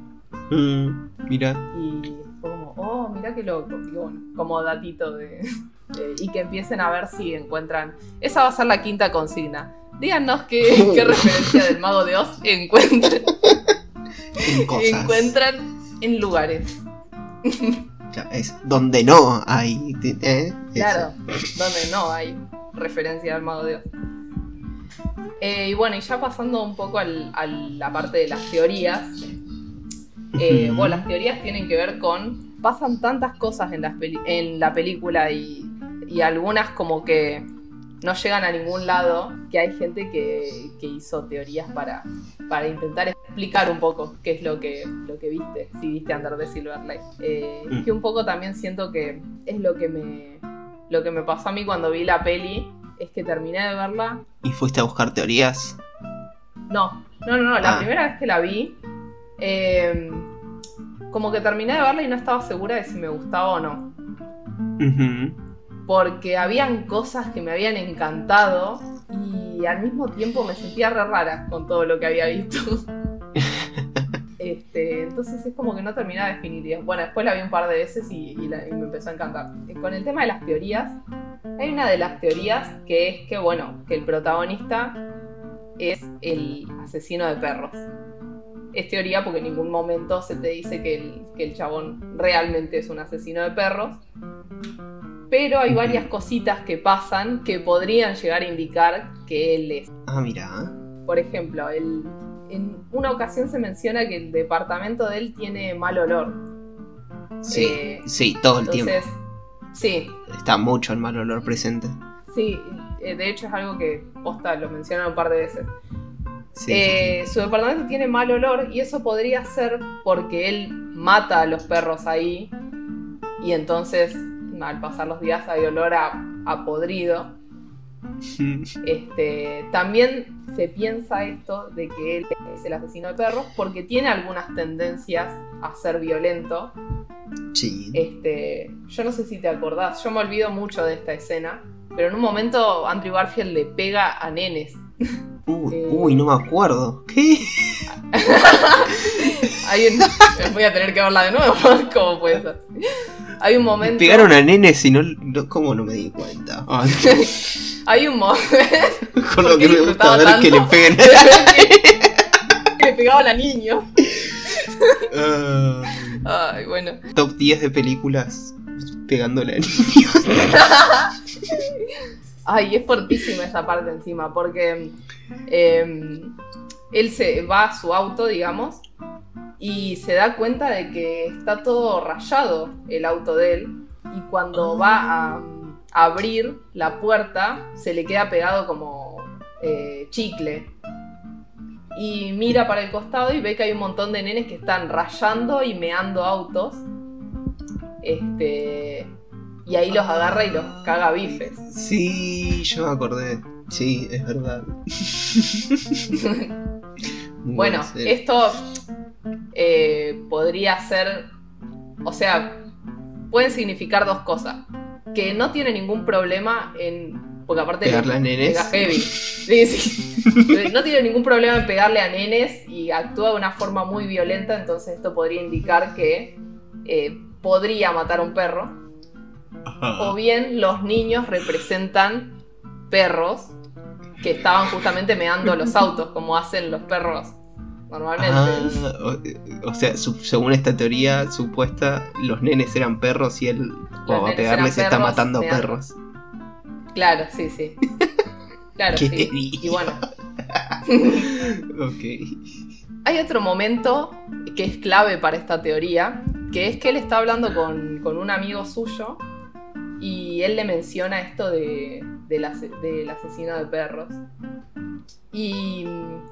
Mm, mira. Y fue como, oh, mira qué loco. Y bueno, como datito de, de- Y que empiecen a ver si encuentran. Esa va a ser la quinta consigna. Díganos qué, qué referencia del Mago de Oz encuentran, En cosas. encuentran en lugares. Es donde no hay. ¿eh? Claro, donde no hay referencia al Mago de Oz. Eh, y bueno, y ya pasando un poco al- a la parte de las teorías, Eh, bueno, las teorías tienen que ver con. Pasan tantas cosas en, las peli- en la película y, y algunas como que no llegan a ningún lado, que hay gente que, que hizo teorías para, para intentar explicar un poco qué es lo que, lo que viste, si viste Under the Silver Lake. Eh, Mm. Que un poco también siento que es lo que me, lo que me pasó a mí cuando vi la peli, es que terminé de verla ¿Y fuiste a buscar teorías? no, no, no, no. La Ah. primera vez que la vi, eh, como que terminé de verla y no estaba segura de si me gustaba o no. Porque habían cosas que me habían encantado y al mismo tiempo me sentía re rara con todo lo que había visto. Este, entonces es como que no terminaba de definir. Bueno, después la vi un par de veces y, y la- y me empezó a encantar. Eh, Con el tema de las teorías, hay una de las teorías que es que, bueno, que el protagonista es el asesino de perros. Es teoría porque en ningún momento se te dice que el, que el chabón realmente es un asesino de perros. Pero hay varias cositas que pasan que podrían llegar a indicar que él es. Ah, mira. Por ejemplo, el- en una ocasión se menciona que el departamento de él tiene mal olor. Sí, Eh, sí, todo el Entonces, tiempo. sí, Está mucho el mal olor presente. sí, eh, de hecho es algo que posta lo mencionan un par de veces. Sí, Eh, Su departamento tiene mal olor y eso podría ser porque él mata a los perros ahí y entonces al pasar los días hay olor a, a podrido. Este, también se piensa esto de que él es el asesino de perros porque tiene algunas tendencias a ser violento. Sí. Este, yo no sé si te acordás, yo me olvido mucho de esta escena, pero en un momento Andrew Garfield le pega a nenes. Uy, eh. uy, no me acuerdo. ¿Qué? Hay un- voy a tener que verla de nuevo, ¿cómo puede ser? Hay un momento. Pegaron a nenes y no, no- ¿Cómo no me di cuenta? Ah, Hay un momento. con lo ¿Por que me gusta ver que le peguen. que le pegaban a niños. Ah, Ay, bueno. top 10 de películas pegándole a niños. Ay, es fuertísima esa parte encima, porque eh, él se va a su auto, digamos, y se da cuenta de que está todo rayado el auto de él, y cuando va a, a abrir la puerta, se le queda pegado como eh, chicle. Y mira para el costado y ve que hay un montón de nenes que están rayando y meando autos. Este. Y ahí los agarra y los caga bifes. Sí, yo me acordé. Sí, es verdad. Bueno, esto eh, podría ser, o sea, pueden significar dos cosas. Que no tiene ningún problema en, porque aparte le Pegarle a nenes. pega heavy. Sí, sí. No tiene ningún problema en pegarle a nenes y actúa de una forma muy violenta, entonces esto podría indicar que eh, podría matar a un perro. Ajá. O bien los niños representan perros que estaban justamente meando los autos, como hacen los perros normalmente. Ah, o, o sea, su- según esta teoría supuesta, los nenes eran perros y él, como a pegarles, eran está perros matando meando. perros. Claro, sí, sí. Claro, Qué sí. Y bueno, Ok. hay otro momento que es clave para esta teoría, que es que él está hablando con, con un amigo suyo y él le menciona esto de, del asesino de perros. Y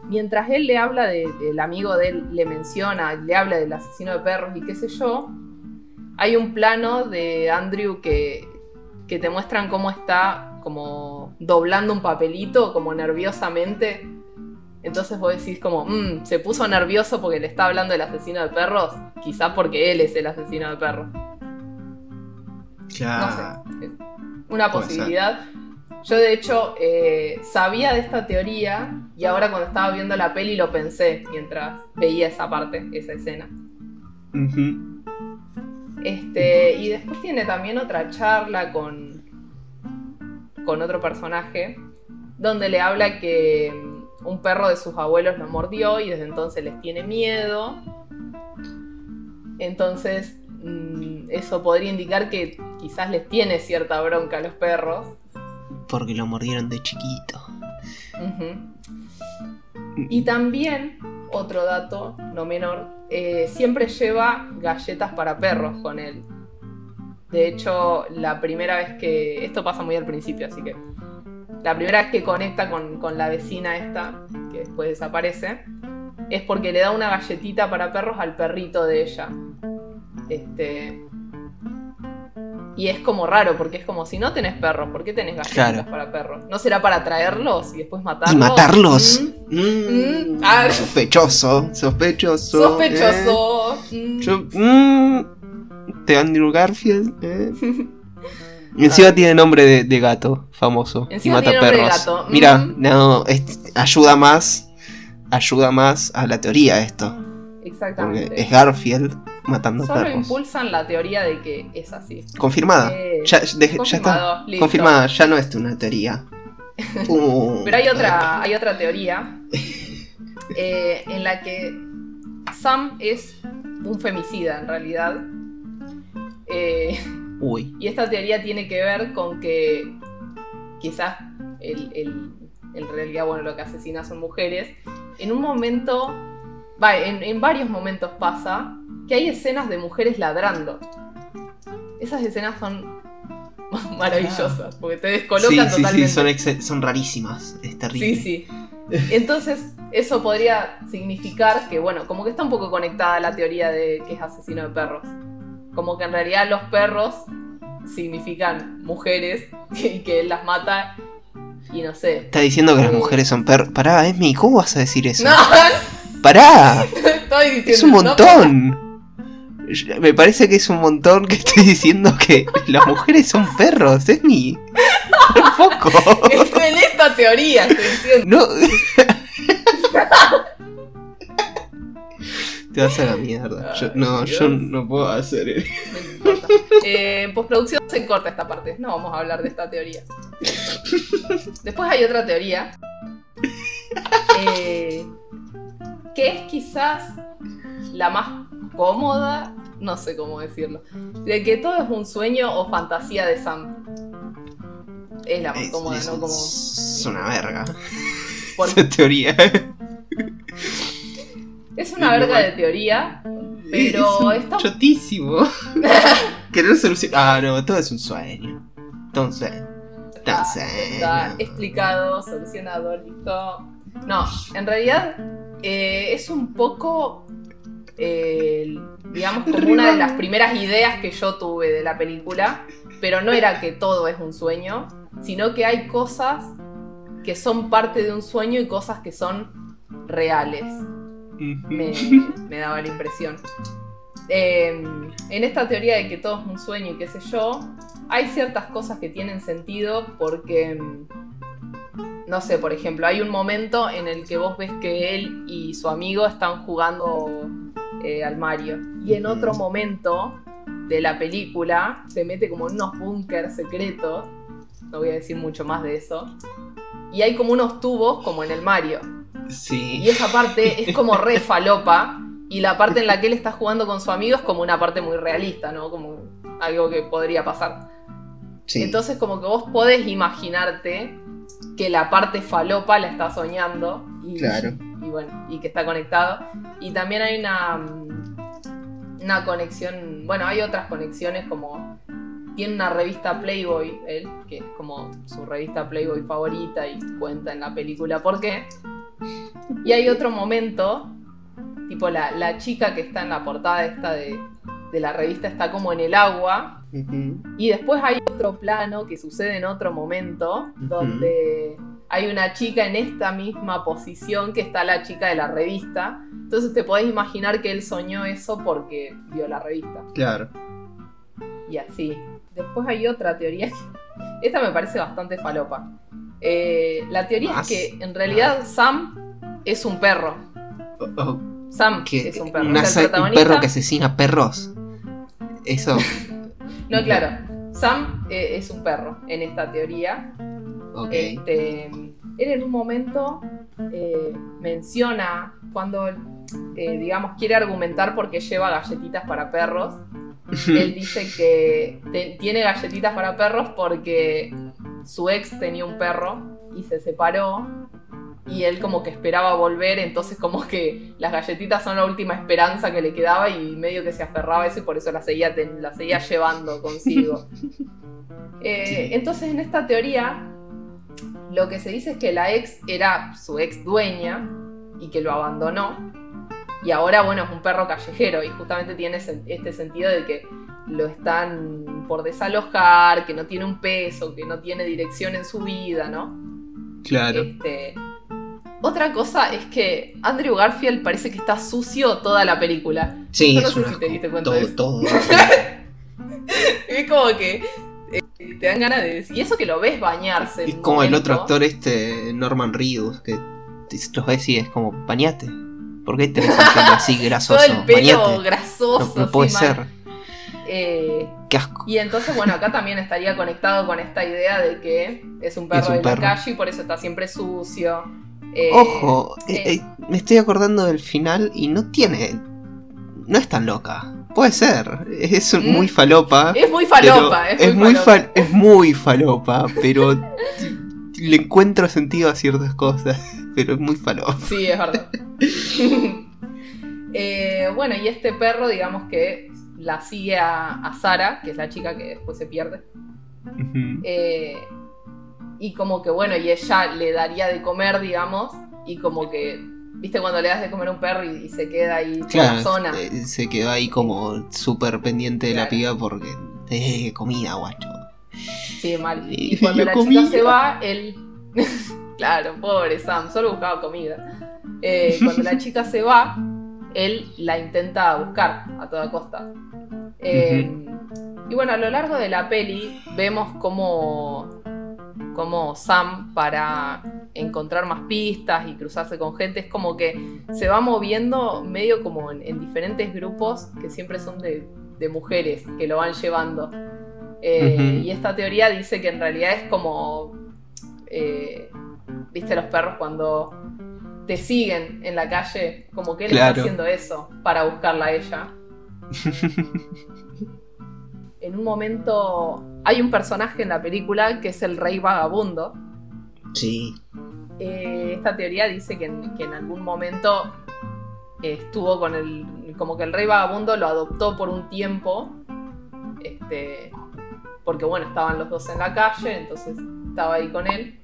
mientras él le habla de- del amigo de él, le menciona, le habla del asesino de perros y qué sé yo, hay un plano de Andrew que, que te muestran cómo está como doblando un papelito, como nerviosamente. Entonces vos decís como, "Mm, se puso nervioso porque le está hablando del asesino de perros, quizá porque él es el asesino de perros. Claro. No sé, es una Puede posibilidad. Yo de hecho eh, sabía de esta teoría y ahora cuando estaba viendo la peli lo pensé mientras veía esa parte, esa escena. Este, y después tiene también otra charla con, con otro personaje donde le habla que mm, un perro de sus abuelos lo mordió y desde entonces les tiene miedo. Entonces, mm, eso podría indicar que quizás les tiene cierta bronca a los perros. Porque lo mordieron de chiquito. Ujú. Y también, otro dato no menor, eh, siempre lleva galletas para perros con él. De hecho, la primera vez que. Esto pasa muy al principio, así que. La primera vez que conecta con, con la vecina esta, que después desaparece, es porque le da una galletita para perros al perrito de ella. Este. Y es como raro, porque es como si no tenés perros, ¿por qué tenés galletitas Claro. para perros? ¿No será para traerlos y después matarlos? ¿Y matarlos? Mm, Mm, Mm. Ah. Sospechoso, sospechoso. Sospechoso. eh. Yo, de Andrew Garfield. eh. Y encima tiene nombre de, de gato famoso. Encima y mata tiene nombre de perros. gato. Mira, no, es- ayuda más. Ayuda más a la teoría esto. Porque Exactamente. es Garfield matando Solo perros. impulsan la teoría de que es así. Confirmada. Eh, ya, de- ya está. listo. Confirmada, ya no es una teoría. Pum. Pero hay otra, hay otra teoría eh, en la que Sam es un femicida en realidad. Eh, Uy. y esta teoría tiene que ver con que quizás el, el- en realidad, bueno, lo que asesina son mujeres. En un momento, va, en, en varios momentos pasa que hay escenas de mujeres ladrando. Esas escenas son maravillosas, porque te Sí, descolocan sí, totalmente. sí, son, ex- son rarísimas. Es terrible. Sí, sí. Entonces, eso podría significar que, bueno, como que está un poco conectada a la teoría de que es asesino de perros. Como que en realidad los perros significan mujeres y que él las mata y no sé. Está diciendo que las Eh. mujeres son perros. Pará, Esmi, ¿cómo vas a decir eso? No, Pará, estoy diciendo. es un no, montón. Me parece que es un montón que estoy diciendo que las mujeres son perros, Esmi. Un poco. Estoy en esta teoría, estoy diciendo. No. Te vas a la mierda. Yo, no, Ay, yo Dios. no puedo hacer eso. No. Eh, en postproducción se corta esta parte. No vamos a hablar de esta teoría. Después hay otra teoría. eh, que es quizás la más cómoda. No sé cómo decirlo. De que todo es un sueño o fantasía de Sam. Es la más Es, cómoda, es- ¿no? Como. es una verga. por- Esa teoría. es una verga de teoría. Pero es está chotísimo. Querer solucionar. Ah, no, todo es un sueño. Entonces. Está, está explicado, solucionado, listo. No, en realidad eh, es un poco, eh, digamos, como una de las primeras ideas que yo tuve de la película, pero no era que todo es un sueño, sino que hay cosas que son parte de un sueño y cosas que son reales me, me daba la impresión. Eh, en esta teoría de que todo es un sueño y qué sé yo, hay ciertas cosas que tienen sentido porque, mm, no sé, por ejemplo, hay un momento en el que vos ves que él y su amigo están jugando eh, al Mario. Y en otro momento de la película se mete como en unos búnkers secretos, no voy a decir mucho más de eso, y hay como unos tubos como en el Mario. Sí. Y esa parte es como re falopa. Y la parte en la que él está jugando con su amigo es como una parte muy realista, ¿no? Como algo que podría pasar. sí. Entonces, como que vos podés imaginarte que la parte falopa la está soñando. Y, Claro. Y bueno, y que está conectado. Y también hay una. mm, Una conexión. Bueno, hay otras conexiones como. Tiene una revista Playboy, él, que es como su revista Playboy favorita y cuenta en la película por qué. Y hay otro momento, tipo la, la chica que está en la portada esta de, de la revista está como en el agua. Y después hay otro plano que sucede en otro momento, donde hay una chica en esta misma posición que está la chica de la revista. Entonces te podés imaginar que él soñó eso porque vio la revista. Claro. Y así. Después hay otra teoría. Esta me parece bastante falopa. Eh, la teoría ¿Más? es que en realidad Sam es un perro. Oh, oh, Sam que es un perro. una sa- el un protagonista... perro que asesina perros. Eso. No, claro. Sam eh, es un perro en esta teoría. Ok. Este, él en un momento eh, menciona cuando, eh, digamos, quiere argumentar porque lleva galletitas para perros. Él dice que te- tiene galletitas para perros porque su ex tenía un perro y se separó. Y él como que esperaba volver, entonces como que las galletitas son la última esperanza que le quedaba y medio que se aferraba a eso y por eso la seguía, la seguía llevando consigo. Eh. Entonces en esta teoría lo que se dice es que la ex era su ex dueña y que lo abandonó. Y ahora, bueno, es un perro callejero y justamente tiene este sentido de que lo están por desalojar, que no tiene un peso, que no tiene dirección en su vida, ¿no? Claro. Este, otra cosa es que Andrew Garfield parece que está sucio toda la película. Sí, yo no es sé un si te asco. diste cuenta todo, de eso. todo. Es como que eh, te dan ganas de decir. Y eso que lo ves bañarse. Es como el otro actor este, Norman Reedus, que los ves y es como, bañate. ¿Por qué tenés el pelo así grasoso? Todo el pelo Bañate. grasoso. No, no puede ser. Eh, Qué asco. y entonces, bueno, acá también estaría conectado con esta idea de que es un perro Es un de perro. la calle y por eso está siempre sucio. Eh, Ojo, eh, eh. me estoy acordando del final y no tiene. No es tan loca. Puede ser. Es ¿Mm? muy falopa. Es muy pero falopa, es, muy, falopa. fal- es muy falopa, pero le encuentro sentido a ciertas cosas. Pero es muy falopa. Sí, es verdad. Eh, bueno, y este perro, digamos que la sigue a, a Sara, que es la chica que después se pierde. Eh, y como que bueno, y ella le daría de comer, digamos, y como que, viste cuando le das de comer a un perro y, y se queda ahí Claro, la zona. eh, se quedó ahí como súper pendiente de la piba porque. Eh, comida, guacho. Sí, mal. Y Y cuando la chica se va, él. claro, pobre Sam, solo buscaba comida. Eh, cuando la chica se va, él la intenta buscar a toda costa. Eh, Y bueno, a lo largo de la peli vemos cómo, cómo Sam, para encontrar más pistas y cruzarse con gente, es como que se va moviendo medio como en, en diferentes grupos que siempre son de, de mujeres que lo van llevando. Eh. Y esta teoría dice que en realidad es como, eh, viste los perros cuando te siguen en la calle, como que él Claro. está haciendo eso para buscarla a ella. En un momento hay un personaje en la película que es el rey vagabundo. Sí. Eh, esta teoría dice que en, que en algún momento eh, estuvo con el. como que el rey vagabundo lo adoptó por un tiempo. Este. Porque bueno, estaban los dos en la calle, entonces estaba ahí con él.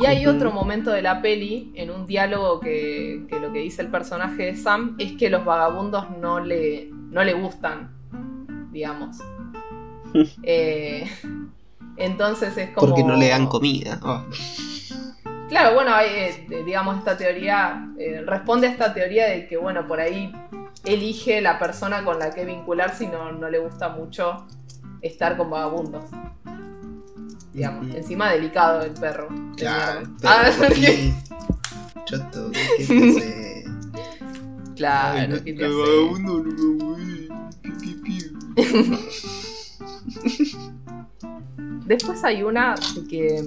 Y hay otro momento de la peli, en un diálogo que, que lo que dice el personaje de Sam es que los vagabundos no le, no le gustan, digamos. Eh, entonces es como... Porque no le dan comida. Oh. Claro, bueno, hay, eh, digamos, esta teoría eh, responde a esta teoría de que, bueno, por ahí elige la persona con la que vincularse y no, no le gusta mucho estar con vagabundos. Digamos, encima delicado el perro. Claro, mierda. pero Ah. Choto, ¿qué te? Claro, Ay, no, ¿qué te el hace? vagabundo no Después hay una que.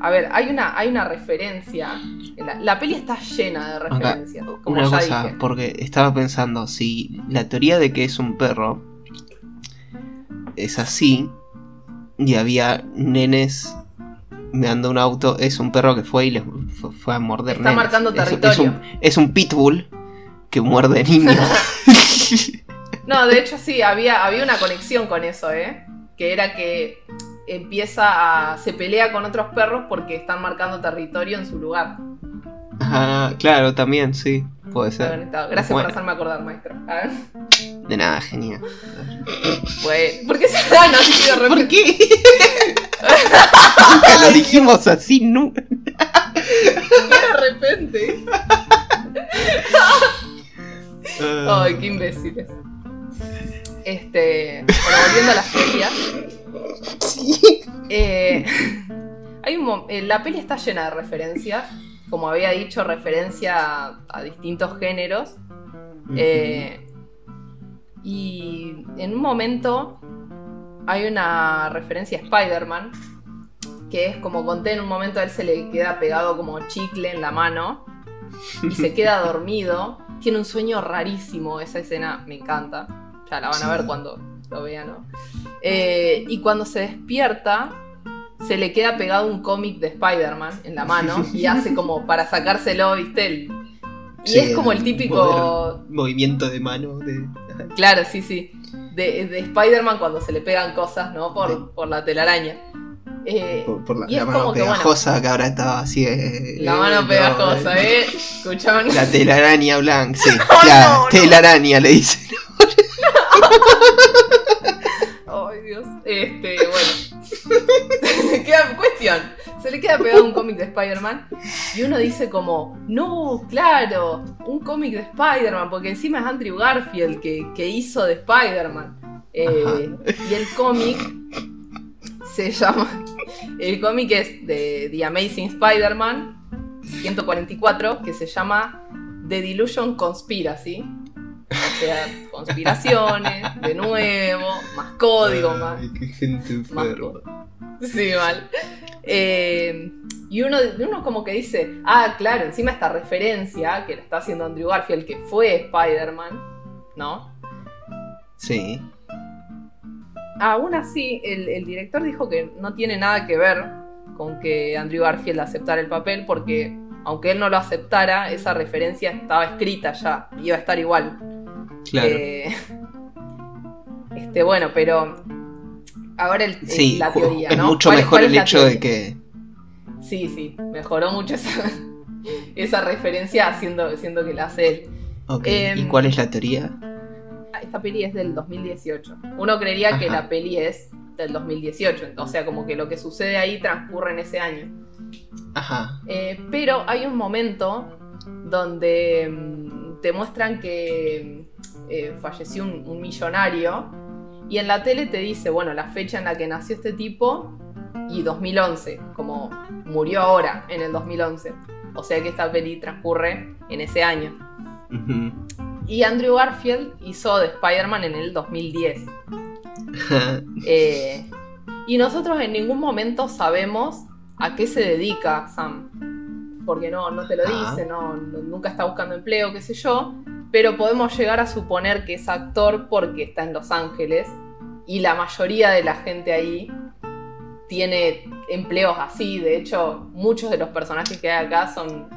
A ver, hay una, hay una referencia. La, la peli está llena de referencias. Como Una ya cosa, dije. porque estaba pensando, si la teoría de que es un perro es así, y había nenes meando un auto, es un perro que fue y les fue, a morder Está nenes. marcando Es- Es, territorio. un, es un pitbull que muerde niños. No, de hecho sí, había, había una conexión con eso, ¿eh? Que era que empieza a. se pelea con otros perros porque están marcando territorio en su lugar. Ah, claro, también, sí, puede ser. Gracias Bueno. por hacerme acordar, maestro. A ver. De nada, genial. Bueno, ¿por qué se dan así de ¿Por repente? qué? Nunca lo dijimos así, nunca. de repente? Ay, qué imbéciles. Este. Bueno, volviendo a las teorías. Eh, hay un eh, la peli está llena de referencias. Como había dicho, referencia a, a distintos géneros. Eh, y en un momento hay una referencia a Spider-Man. Que es como conté, en un momento a él se le queda pegado como chicle en la mano. Y se queda dormido. Tiene un sueño rarísimo. Esa escena me encanta. Ya la van a ver cuando lo vean, ¿no? Eh, y cuando se despierta, se le queda pegado un cómic de Spider-Man en la mano y hace como para sacárselo, ¿viste? El- y Sí, es como el típico. Movimiento de mano. De... Claro, sí, sí. De, de Spider-Man cuando se le pegan cosas, ¿no? Por, por la telaraña. Eh, Por, por la, mano como que, bueno, pegajosa que ahora estaba así. eh, la mano eh, pegajosa, ¿eh? Escuchaban. La telaraña blanca, sí. Ay, la no, no. telaraña le dicen. Ay, Dios. Este, bueno. Queda, cuestión. Se le queda pegado un cómic de Spider-Man. Y uno dice como, no, claro, un cómic de Spider-Man, porque encima es Andrew Garfield que, que hizo de Spider-Man. Eh, y el cómic se llama. El cómic es de The Amazing Spider-Man 144, que se llama The Delusion Conspiracy. O sea, conspiraciones, de nuevo, más código, más. Ay, qué gente más enferma. Sí, mal. Eh, y uno, uno como que dice, ah, claro, encima esta referencia que la está haciendo Andrew Garfield, que fue Spider-Man, ¿no? Sí. Aún así, el, el director dijo que no tiene nada que ver con que Andrew Garfield aceptara el papel, porque aunque él no lo aceptara, esa referencia estaba escrita ya, iba a estar igual. Claro. Eh, este, bueno, pero ahora el, sí, la teoría, es ¿no? mucho ¿Cuál- mejor el hecho de que. Sí, sí, mejoró mucho esa, esa referencia haciendo, haciendo que la hace él. Ok, ¿y Em, cuál es la teoría? Esta peli es del 2018. Uno creería que la peli es del 2018, o sea, como que lo que sucede ahí transcurre en ese año. Ajá. Eh, pero hay un momento donde mm, te muestran que eh, falleció un, un millonario y en la tele te dice, bueno, la fecha en la que nació este tipo y 2011, como murió ahora, en el 2011. O sea que esta peli transcurre en ese año. Ujú. Y Andrew Garfield hizo de Spider-Man en el 2010. Eh, y nosotros en ningún momento sabemos a qué se dedica Sam. Porque no, no te lo dice, no, no- nunca está buscando empleo, qué sé yo. Pero podemos llegar a suponer que es actor porque está en Los Ángeles. Y la mayoría de la gente ahí tiene empleos así. De hecho, muchos de los personajes que hay acá son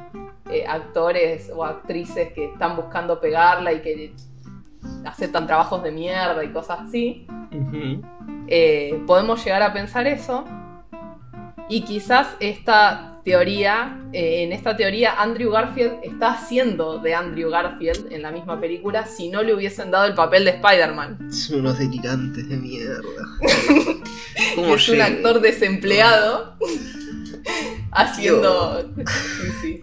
eh, actores o actrices que están buscando pegarla y que aceptan trabajos de mierda y cosas así. Eh, podemos llegar a pensar eso. Y quizás esta teoría, eh, en esta teoría, Andrew Garfield está haciendo de Andrew Garfield en la misma película si no le hubiesen dado el papel de Spider-Man. Son unos delirantes de mierda. Y ¿Cómo es un actor desempleado haciendo. Sí, sí.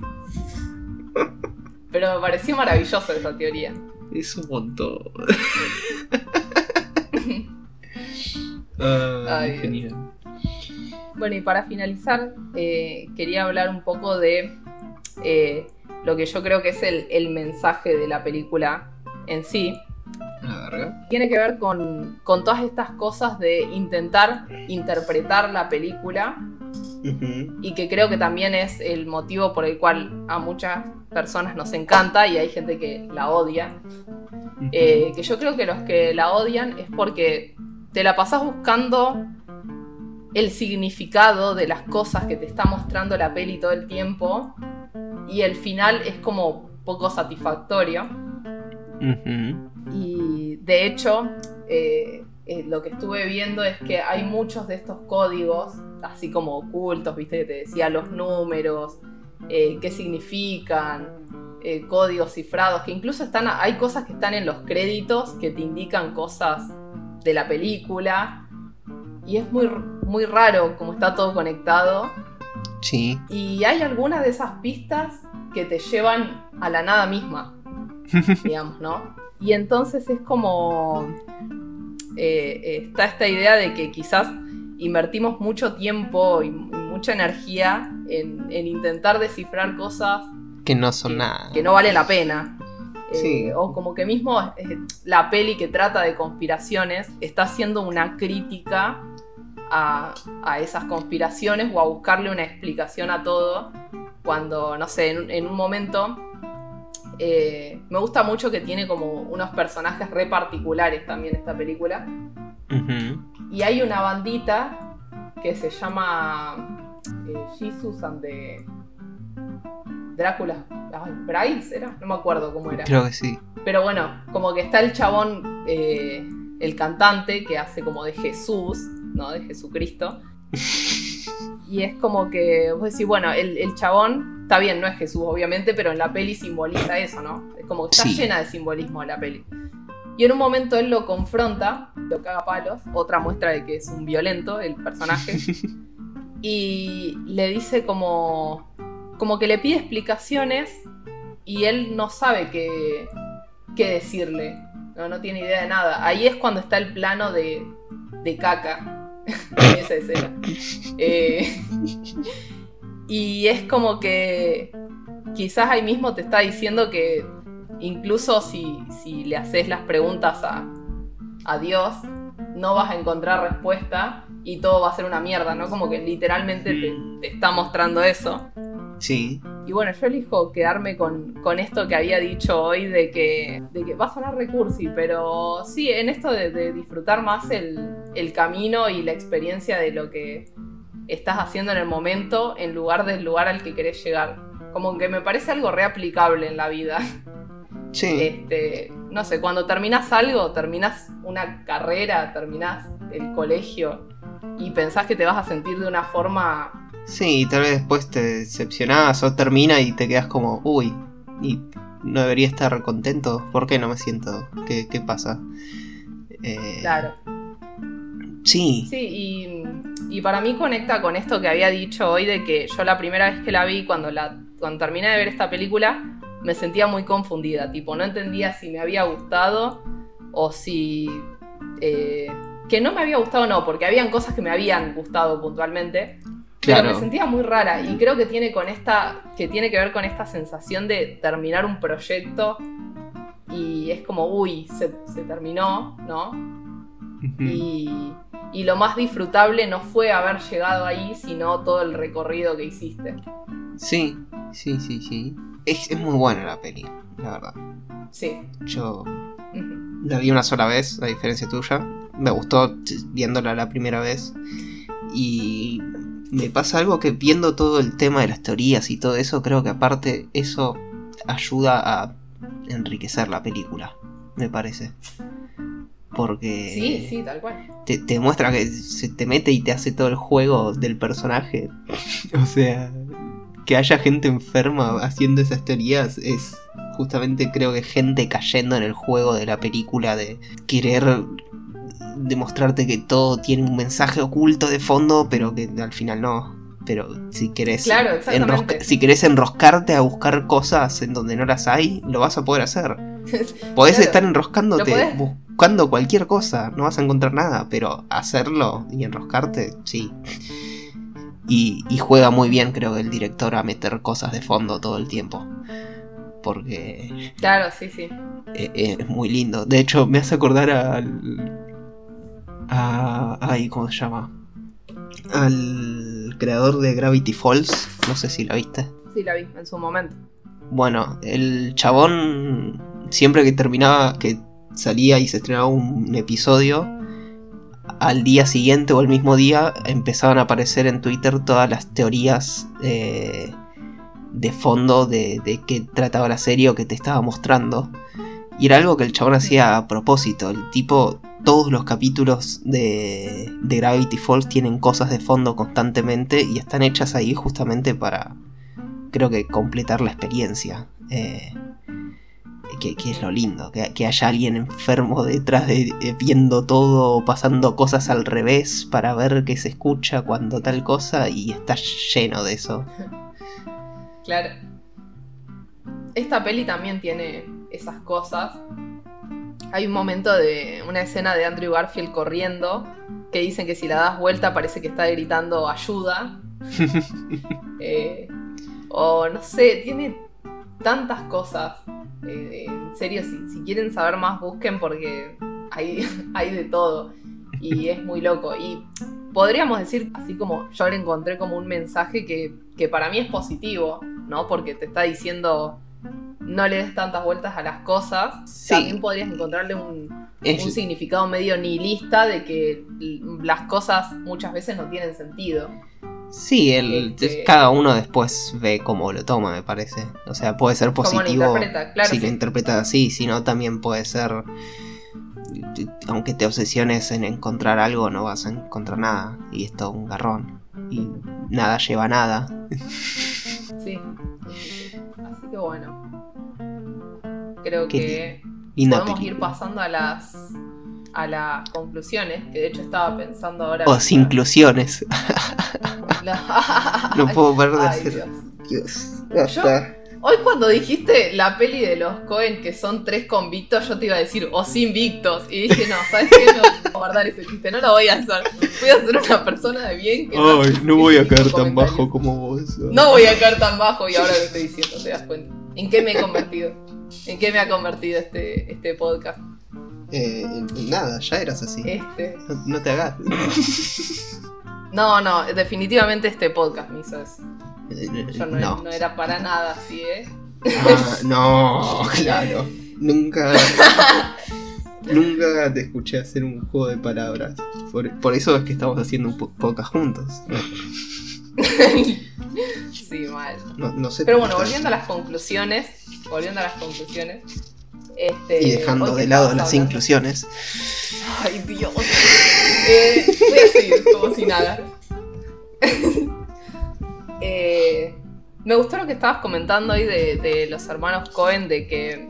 Pero me pareció maravillosa esa teoría. Es un montón. Ah, Ay, genial. Bueno, y para finalizar, eh, quería hablar un poco de eh, lo que yo creo que es el, el mensaje de la película en sí. La verga. Tiene que ver con, con todas estas cosas de intentar interpretar la película Y que creo que también es el motivo por el cual a muchas personas nos encanta y hay gente que la odia. Eh, que yo creo que los que la odian es porque te la pasás buscando el significado de las cosas que te está mostrando la peli todo el tiempo y el final es como poco satisfactorio. Y de hecho, eh, eh, lo que estuve viendo es que hay muchos de estos códigos, así como ocultos, viste que te decía los números, eh, qué significan, eh, códigos cifrados, que incluso están, hay cosas que están en los créditos que te indican cosas de la película. Y es muy, muy raro como está todo conectado. Sí. Y hay algunas de esas pistas que te llevan a la nada misma, digamos, ¿no? Y entonces es como... eh, eh, está esta idea de que quizás invertimos mucho tiempo y, mucha energía en, en intentar descifrar cosas que no son que, nada. que no vale la pena. Eh, Sí. O como que mismo eh, la peli que trata de conspiraciones está haciendo una crítica a, a esas conspiraciones o a buscarle una explicación a todo. Cuando, no sé, en, en un momento eh, me gusta mucho que tiene como unos personajes re particulares también esta película. Y hay una bandita que se llama eh, Jesus and the Drácula. Bryce era, no me acuerdo cómo era. Creo que sí. Pero bueno, como que está el chabón, eh, el cantante que hace como de Jesús, ¿no? De Jesucristo. Y es como que vos decís, bueno, el, el chabón, está bien, no es Jesús, obviamente, pero en la peli simboliza eso, ¿no? Es como que está Sí. llena de simbolismo la peli. Y en un momento él lo confronta, lo caga a palos, otra muestra de que es un violento el personaje. y le dice como, como que le pide explicaciones y él no sabe qué, qué decirle. No, no tiene idea de nada. Ahí es cuando está el plano de, de caca en esa escena. Eh, y es como que quizás ahí mismo te está diciendo que incluso si, si le haces las preguntas a, a Dios, no vas a encontrar respuesta y todo va a ser una mierda, ¿no? Como que literalmente te, te está mostrando eso. Sí. Y bueno, yo elijo quedarme con, con esto que había dicho hoy de que, de que va a sonar recursi, pero sí, en esto de, de disfrutar más el, el camino y la experiencia de lo que estás haciendo en el momento en lugar del lugar al que querés llegar. Como que me parece algo reaplicable en la vida. Sí. Este, no sé, cuando terminas algo, terminas una carrera, terminas el colegio y pensás que te vas a sentir de una forma Sí, tal vez después te decepcionás o termina y te quedas como, uy, y no debería estar contento. ¿Por qué no me siento? ¿Qué, qué pasa? Eh, claro. Sí. Sí, y, y, para mí conecta con esto que había dicho hoy de que yo la primera vez que la vi, cuando, la, cuando terminé de ver esta película, me sentía muy confundida. Tipo, no entendía si me había gustado o si... Eh, que no me había gustado no, porque habían cosas que me habían gustado puntualmente, pero me sentía muy rara y creo que tiene con esta que tiene que ver con esta sensación de terminar un proyecto y es como, uy, se, terminó, ¿no? y, y, lo más disfrutable no fue haber llegado ahí, sino todo el recorrido que hiciste. Sí, sí, sí, sí. Es, es muy buena la peli, la verdad. Sí. Yo la vi una sola vez, a diferencia tuya. Me gustó viéndola la primera vez. Y me pasa algo que viendo todo el tema de las teorías y todo eso, creo que aparte eso ayuda a enriquecer la película, me parece. Porque sí, sí, tal cual. Te, te muestra que se te mete y te hace todo el juego del personaje. o sea, que haya gente enferma haciendo esas teorías es justamente creo que gente cayendo en el juego de la película de querer demostrarte que todo tiene un mensaje oculto de fondo, pero que al final no. Pero si querés, si querés enroscarte a buscar cosas en donde no las hay, lo vas a poder hacer. Podés estar enroscándote buscando cualquier cosa, no vas a encontrar nada, pero hacerlo y enroscarte, sí. Y, y juega muy bien, creo que el director, a meter cosas de fondo todo el tiempo porque... Claro, sí, sí. Eh, eh, es muy lindo. De hecho, me hace acordar al... A, ay, ¿cómo se llama? Al creador de Gravity Falls. No sé si la viste. Sí, la vi, en su momento. Bueno, el chabón, siempre que terminaba, que salía y se estrenaba un episodio, al día siguiente o al mismo día empezaban a aparecer en Twitter todas las teorías eh, de fondo de, de qué trataba la serie o que te estaba mostrando. Y era algo que el chabón hacía a propósito. El tipo, todos los capítulos de, de Gravity Falls tienen cosas de fondo constantemente y están hechas ahí justamente para, creo que, completar la experiencia. Eh, que, es lo lindo, que, haya alguien enfermo detrás de viendo todo, pasando cosas al revés para ver qué se escucha cuando tal cosa y está lleno de eso. Claro. Esta peli también tiene esas cosas. Hay un momento de una escena de Andrew Garfield corriendo que dicen que si la das vuelta parece que está gritando ayuda. Eh, o no sé, tiene tantas cosas. Eh, en serio, si, quieren saber más, busquen porque hay, hay de todo. Y es muy loco. Y podríamos decir, así como yo le encontré como un mensaje que, que para mí es positivo ¿no? Porque te está diciendo no le des tantas vueltas a las cosas. También podrías encontrarle un, significado medio nihilista de que las cosas muchas veces no tienen sentido. Sí, el, este, cada uno después ve cómo lo toma, me parece. O sea, puede ser positivo si lo interpreta así, si no también puede ser... Aunque te obsesiones en encontrar algo, no vas a encontrar nada. Y es todo un garrón. Y nada lleva a nada. Sí. Así que bueno. Creo que podemos ir pasando a las a las conclusiones, que de hecho estaba pensando ahora. O sin inclusiones. no puedo ver de hacer. Dios. Hoy cuando dijiste la peli de los Cohen que son tres convictos, yo te iba a decir o sin victos. Y dije, no, ¿sabes qué? No voy a guardar ese chiste, no lo voy a hacer. Voy a ser una persona de bien que Ay, no, voy a caer tan bajo como vos. No voy a caer tan bajo y ahora lo estoy diciendo, te das cuenta. ¿En qué me he convertido? ¿En qué me ha convertido este, este podcast? Eh, nada, ya eras así. Este. No, te hagas. No, no, definitivamente este podcast me hizo eso. Yo no, Era, para nada así, ¿eh? Ah, no, claro. Nunca. nunca te escuché hacer un juego de palabras. Por, eso es que estamos haciendo un podcast juntos. sí, mal. No, sé Pero bueno, volviendo a las conclusiones. Volviendo a las conclusiones. Este, y dejando de lado las inclusiones. Ay, Dios. Eh, voy a seguir como si nada. Eh, me gustó lo que estabas comentando ahí de, de los hermanos Cohen, de que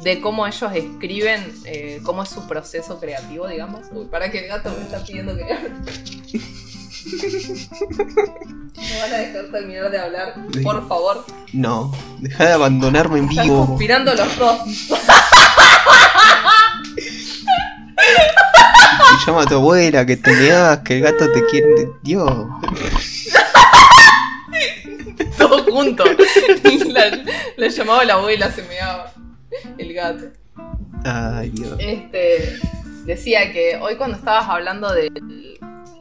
de cómo ellos escriben, eh, cómo es su proceso creativo, digamos. Uy, para que el gato me está pidiendo que ¿No van a dejar terminar de hablar? Por favor. No, deja de abandonarme en Están vivo. conspirando los dos. Llama a tu abuela, que te negas, que el gato te quiere. Dios. Todos juntos. La, la llamaba la abuela, se meaba. El gato. Ay, Dios. Este, decía que hoy cuando estabas hablando del,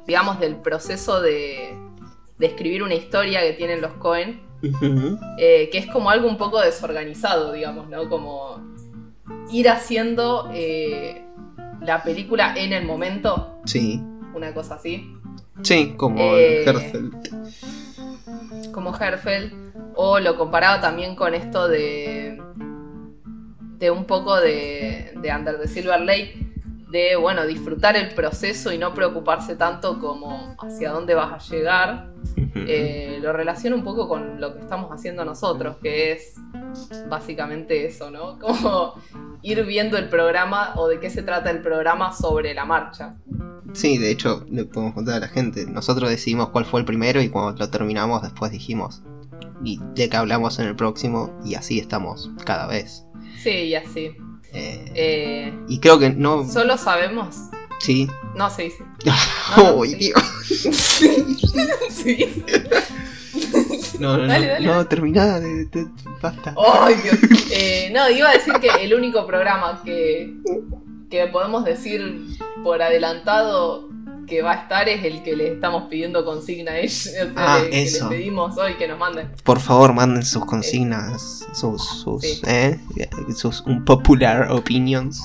digamos, del proceso de, de escribir una historia que tienen los Cohen, eh, que es como algo un poco desorganizado, digamos, ¿no? Como ir haciendo eh, la película en el momento, Sí. una cosa así, Sí, como Eh, el Herzfeld. Como Herfeld, o lo comparaba también con esto de, de un poco de, de Under the Silver Lake, de, bueno, disfrutar el proceso y no preocuparse tanto como hacia dónde vas a llegar. Eh, lo relaciono un poco con lo que estamos haciendo nosotros, que es básicamente eso, ¿no? Como ir viendo el programa o de qué se trata el programa sobre la marcha. Sí, de hecho, le podemos contar a la gente. Nosotros decidimos cuál fue el primero y cuando lo terminamos, después dijimos. Y de qué hablamos en el próximo, y así estamos cada vez. Sí, y así. Eh, Eh, y creo que no. solo sabemos. Sí. No, sí, sí. no, ¡Uy, sí. Dios! sí. No, no, Dale, no, dale. no, terminá, de, de- basta. Dios. Eh, no, iba a decir que el único programa que, que podemos decir por adelantado que va a estar es el que le estamos pidiendo consigna a ellos. o sea, Ah, que les eso. pedimos hoy que nos manden. Por favor, manden sus consignas, sus, sus, Sí. eh, sus unpopular opinions.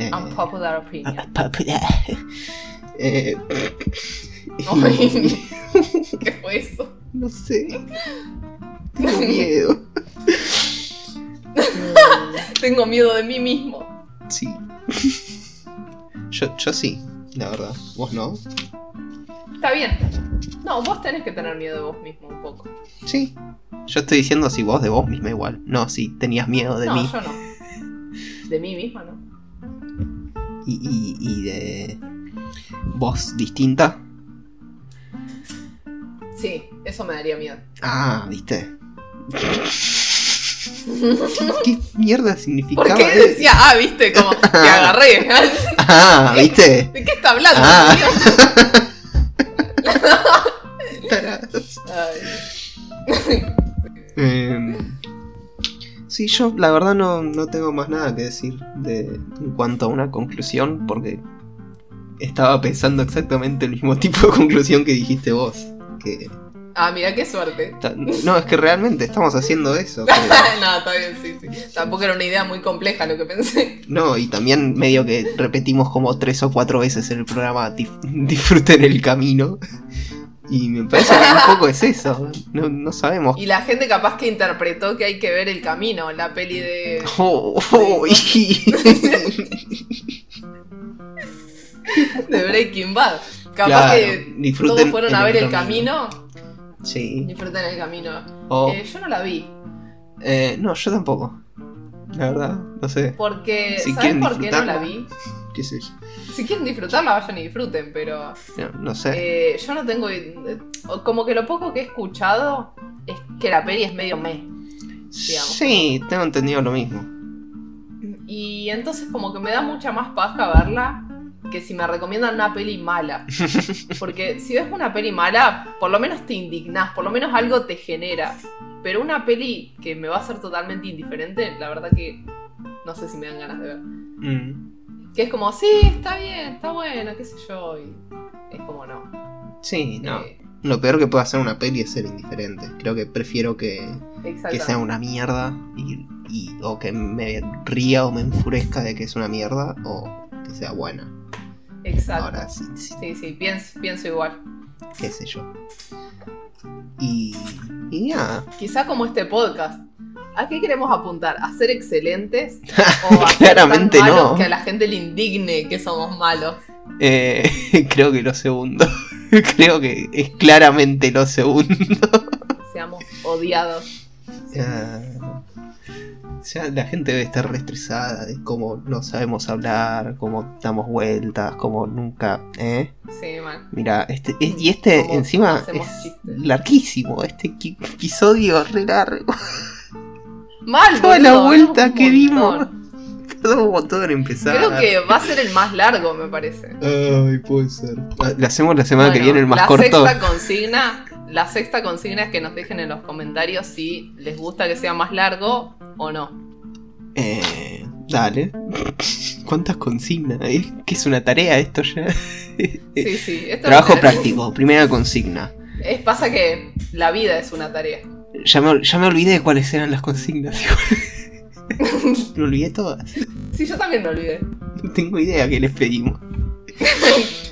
Eh, Unpopular opinion. unpopular. Eh, ¿Qué fue eso? no sé. Tengo miedo. Tengo miedo de mí mismo. Sí. Yo, yo sí, la verdad. Vos no. Está bien. No, vos tenés que tener miedo de vos mismo un poco. Sí. Yo estoy diciendo si vos de vos misma igual. No, si tenías miedo de no, mí. yo no. De mí misma, ¿no? Y, y, y de vos distinta. Sí, eso me daría miedo. Ah, viste. ¿Qué mierda significaba ¿Por qué eso? decía, ah, viste, como te agarré? Ah, viste. ¿De qué está hablando? Ah. Em, sí, yo la verdad no, no tengo más nada que decir de, en cuanto a una conclusión, porque estaba pensando exactamente el mismo tipo de conclusión que dijiste vos. Que, Ah, mira qué suerte. no, es que realmente estamos haciendo eso. que- no, está bien, sí, sí. Tampoco era una idea muy compleja lo que pensé. no, y también medio que repetimos como tres o cuatro veces en el programa "Dif- disfruten el camino. Y me parece que un poco es eso. No, no sabemos. Y la gente capaz que interpretó que hay que ver el camino, la peli de. Oh, oh, y- de Breaking Bad. Capaz Claro, que todos fueron a ver el el camino. Sí. Disfruten el camino. O- Eh, yo no la vi. Eh, no, yo tampoco. La verdad, no sé. Porque. Si ¿Sabes quieren por qué no la vi? ¿Qué sé yo? Si quieren disfrutarla, vayan y disfruten, pero. No, no sé. eh, yo no tengo. eh, Como que lo poco que he escuchado es que la peli es medio digamos. sí, tengo entendido lo mismo. Y entonces como que me da mucha más paja verla que si me recomiendan una peli mala. Porque si ves una peli mala, por lo menos te indignás, por lo menos algo te genera. Pero una peli que me va a ser totalmente indiferente, la verdad que no sé si me dan ganas de ver. Mm, Que es como, sí, está bien, está bueno, qué sé yo. Y es como no. Sí, no. Eh, Lo peor que puede hacer una peli es ser indiferente. Creo que prefiero que, sea una mierda y, y- o que me ría o me enfurezca de que es una mierda o que sea buena. Exacto. Ahora sí, sí, Sí, sí, pienso, pienso igual. qué sé yo. Y, y nada. Quizá como este podcast. ¿A qué queremos apuntar? ¿A ser excelentes? ¿O a ser Claramente tan malos no. que a la gente le indigne que somos malos? Eh, creo que lo segundo. Creo que es claramente lo segundo. Seamos odiados. Ah, ya la gente debe estar re estresada de cómo no sabemos hablar, cómo damos vueltas, cómo nunca, ¿eh? Sí, man. Mira, este, es- y este Cómo encima es chistes. larguísimo, este episodio re largo. Mal, Toda la vuelta que dimos. Tardamos un montón en empezar. Creo que va a ser el más largo, me parece. Ay, puede ser. ¿Le hacemos la semana que viene el más la corto? Sexta consigna, la sexta consigna es que nos dejen en los comentarios si les gusta que sea más largo o no. Eh, dale. ¿Cuántas consignas? ¿Es que es una tarea esto ya? Sí, sí. Esto Trabajo práctico, primera consigna. es- pasa que la vida es una tarea. Ya me, ya me olvidé de cuáles eran las consignas. me olvidé todas. Sí, yo también me olvidé. No tengo idea qué les pedimos.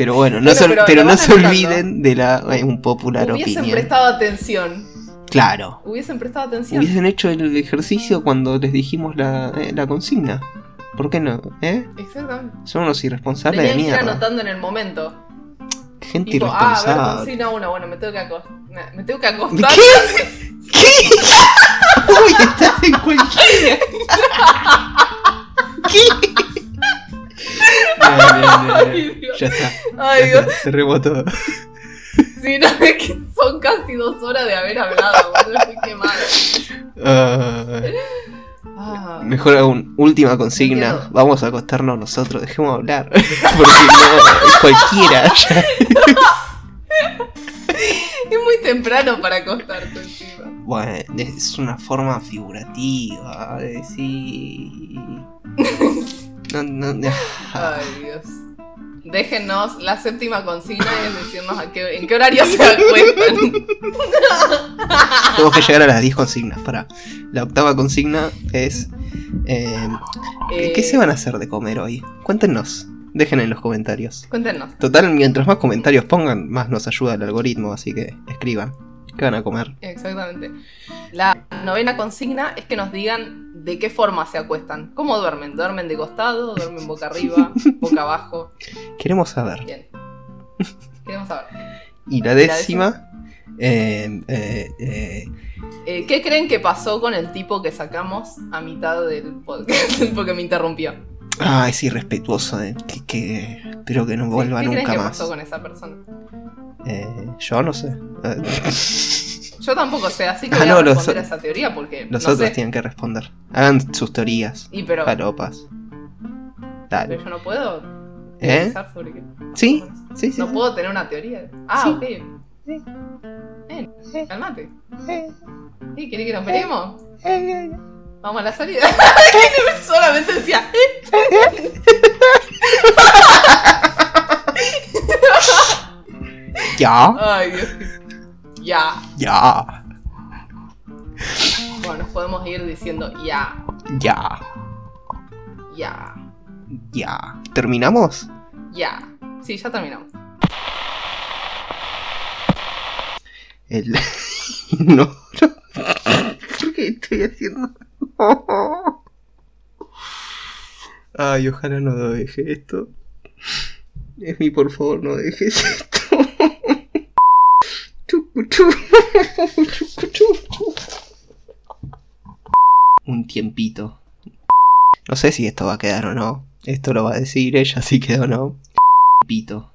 Pero bueno, no Bueno, se, pero no se olviden de la eh, un popular Hubiesen prestado atención. Claro. Hubiesen prestado atención. Hubiesen hecho el ejercicio cuando les dijimos la, eh, la consigna. ¿Por qué no? ¿Eh? Exactamente. Son unos irresponsables Tenían de que ir mierda. anotando en el momento. Gente Tipo, ah, a ver, irresponsable. consigna uno. Bueno, me tengo que acostar. Me, me tengo que acostar. ¿Qué? ¿Qué? Uy, estás en cualquiera. ¿Qué? Ay, Dios. Ya está. Ay, Dios. Se rebotó. Sí, no, es que son casi dos horas de haber hablado, boludo. Estoy quemada. Ah, Ah, mejor aún, última consigna. Vamos a acostarnos nosotros, dejemos de hablar. Porque no, es cualquiera. ya. es muy temprano para acostarte encima. Bueno, es una forma figurativa de decir. No, no, no. Ay, Dios. Déjennos, la séptima consigna es decirnos a qué, en qué horario se acuestan. Tenemos que llegar a las 10 consignas. Para. La octava consigna es. eh, Eh, ¿Qué se van a hacer de comer hoy? Cuéntenos. Dejen en los comentarios. Cuéntenos. Total, mientras más comentarios pongan, más nos ayuda el algoritmo, así que escriban. ¿Qué van a comer? Exactamente. La novena consigna es que nos digan de qué forma se acuestan. ¿Cómo duermen? ¿Duermen de costado? ¿Duermen boca arriba? ¿Boca abajo? Queremos saber. Bien. Queremos saber. Y la décima. eh, eh, Eh, ¿Qué creen que pasó con el tipo que sacamos a mitad del podcast? Porque me interrumpió. Ah, es irrespetuoso. eh, que, que espero que no Sí, vuelva ¿Qué nunca que más. pasó con esa persona? Eh, yo no sé. Yo tampoco sé, así que Ah, voy no, a los- responder a esa teoría porque los no otros sé. tienen que responder. Hagan sus teorías. Y pero, Falopas. pero Dale. yo no puedo ¿Eh? pensar sobre qué. Sí, sí, sí. No puedo tener una teoría. Ah, Sí. ok. Sí. Eh, calmate. Eh, ¿Sí? ¿Querés que nos peleemos? Vamos a la salida. Solamente decía. Ya, Ay, Dios. Ya. ya, Bueno, nos podemos ir diciendo ya, ya, ya, ya. ¿Terminamos? ya. Sí, ya terminamos. El... no, no. ¿Por qué estoy haciendo? Ay, ojalá no deje esto. Es mi, por favor, no dejes esto. Un tiempito. No sé si esto va a quedar o no. Esto lo va a decir ella si queda o no. Tiempito.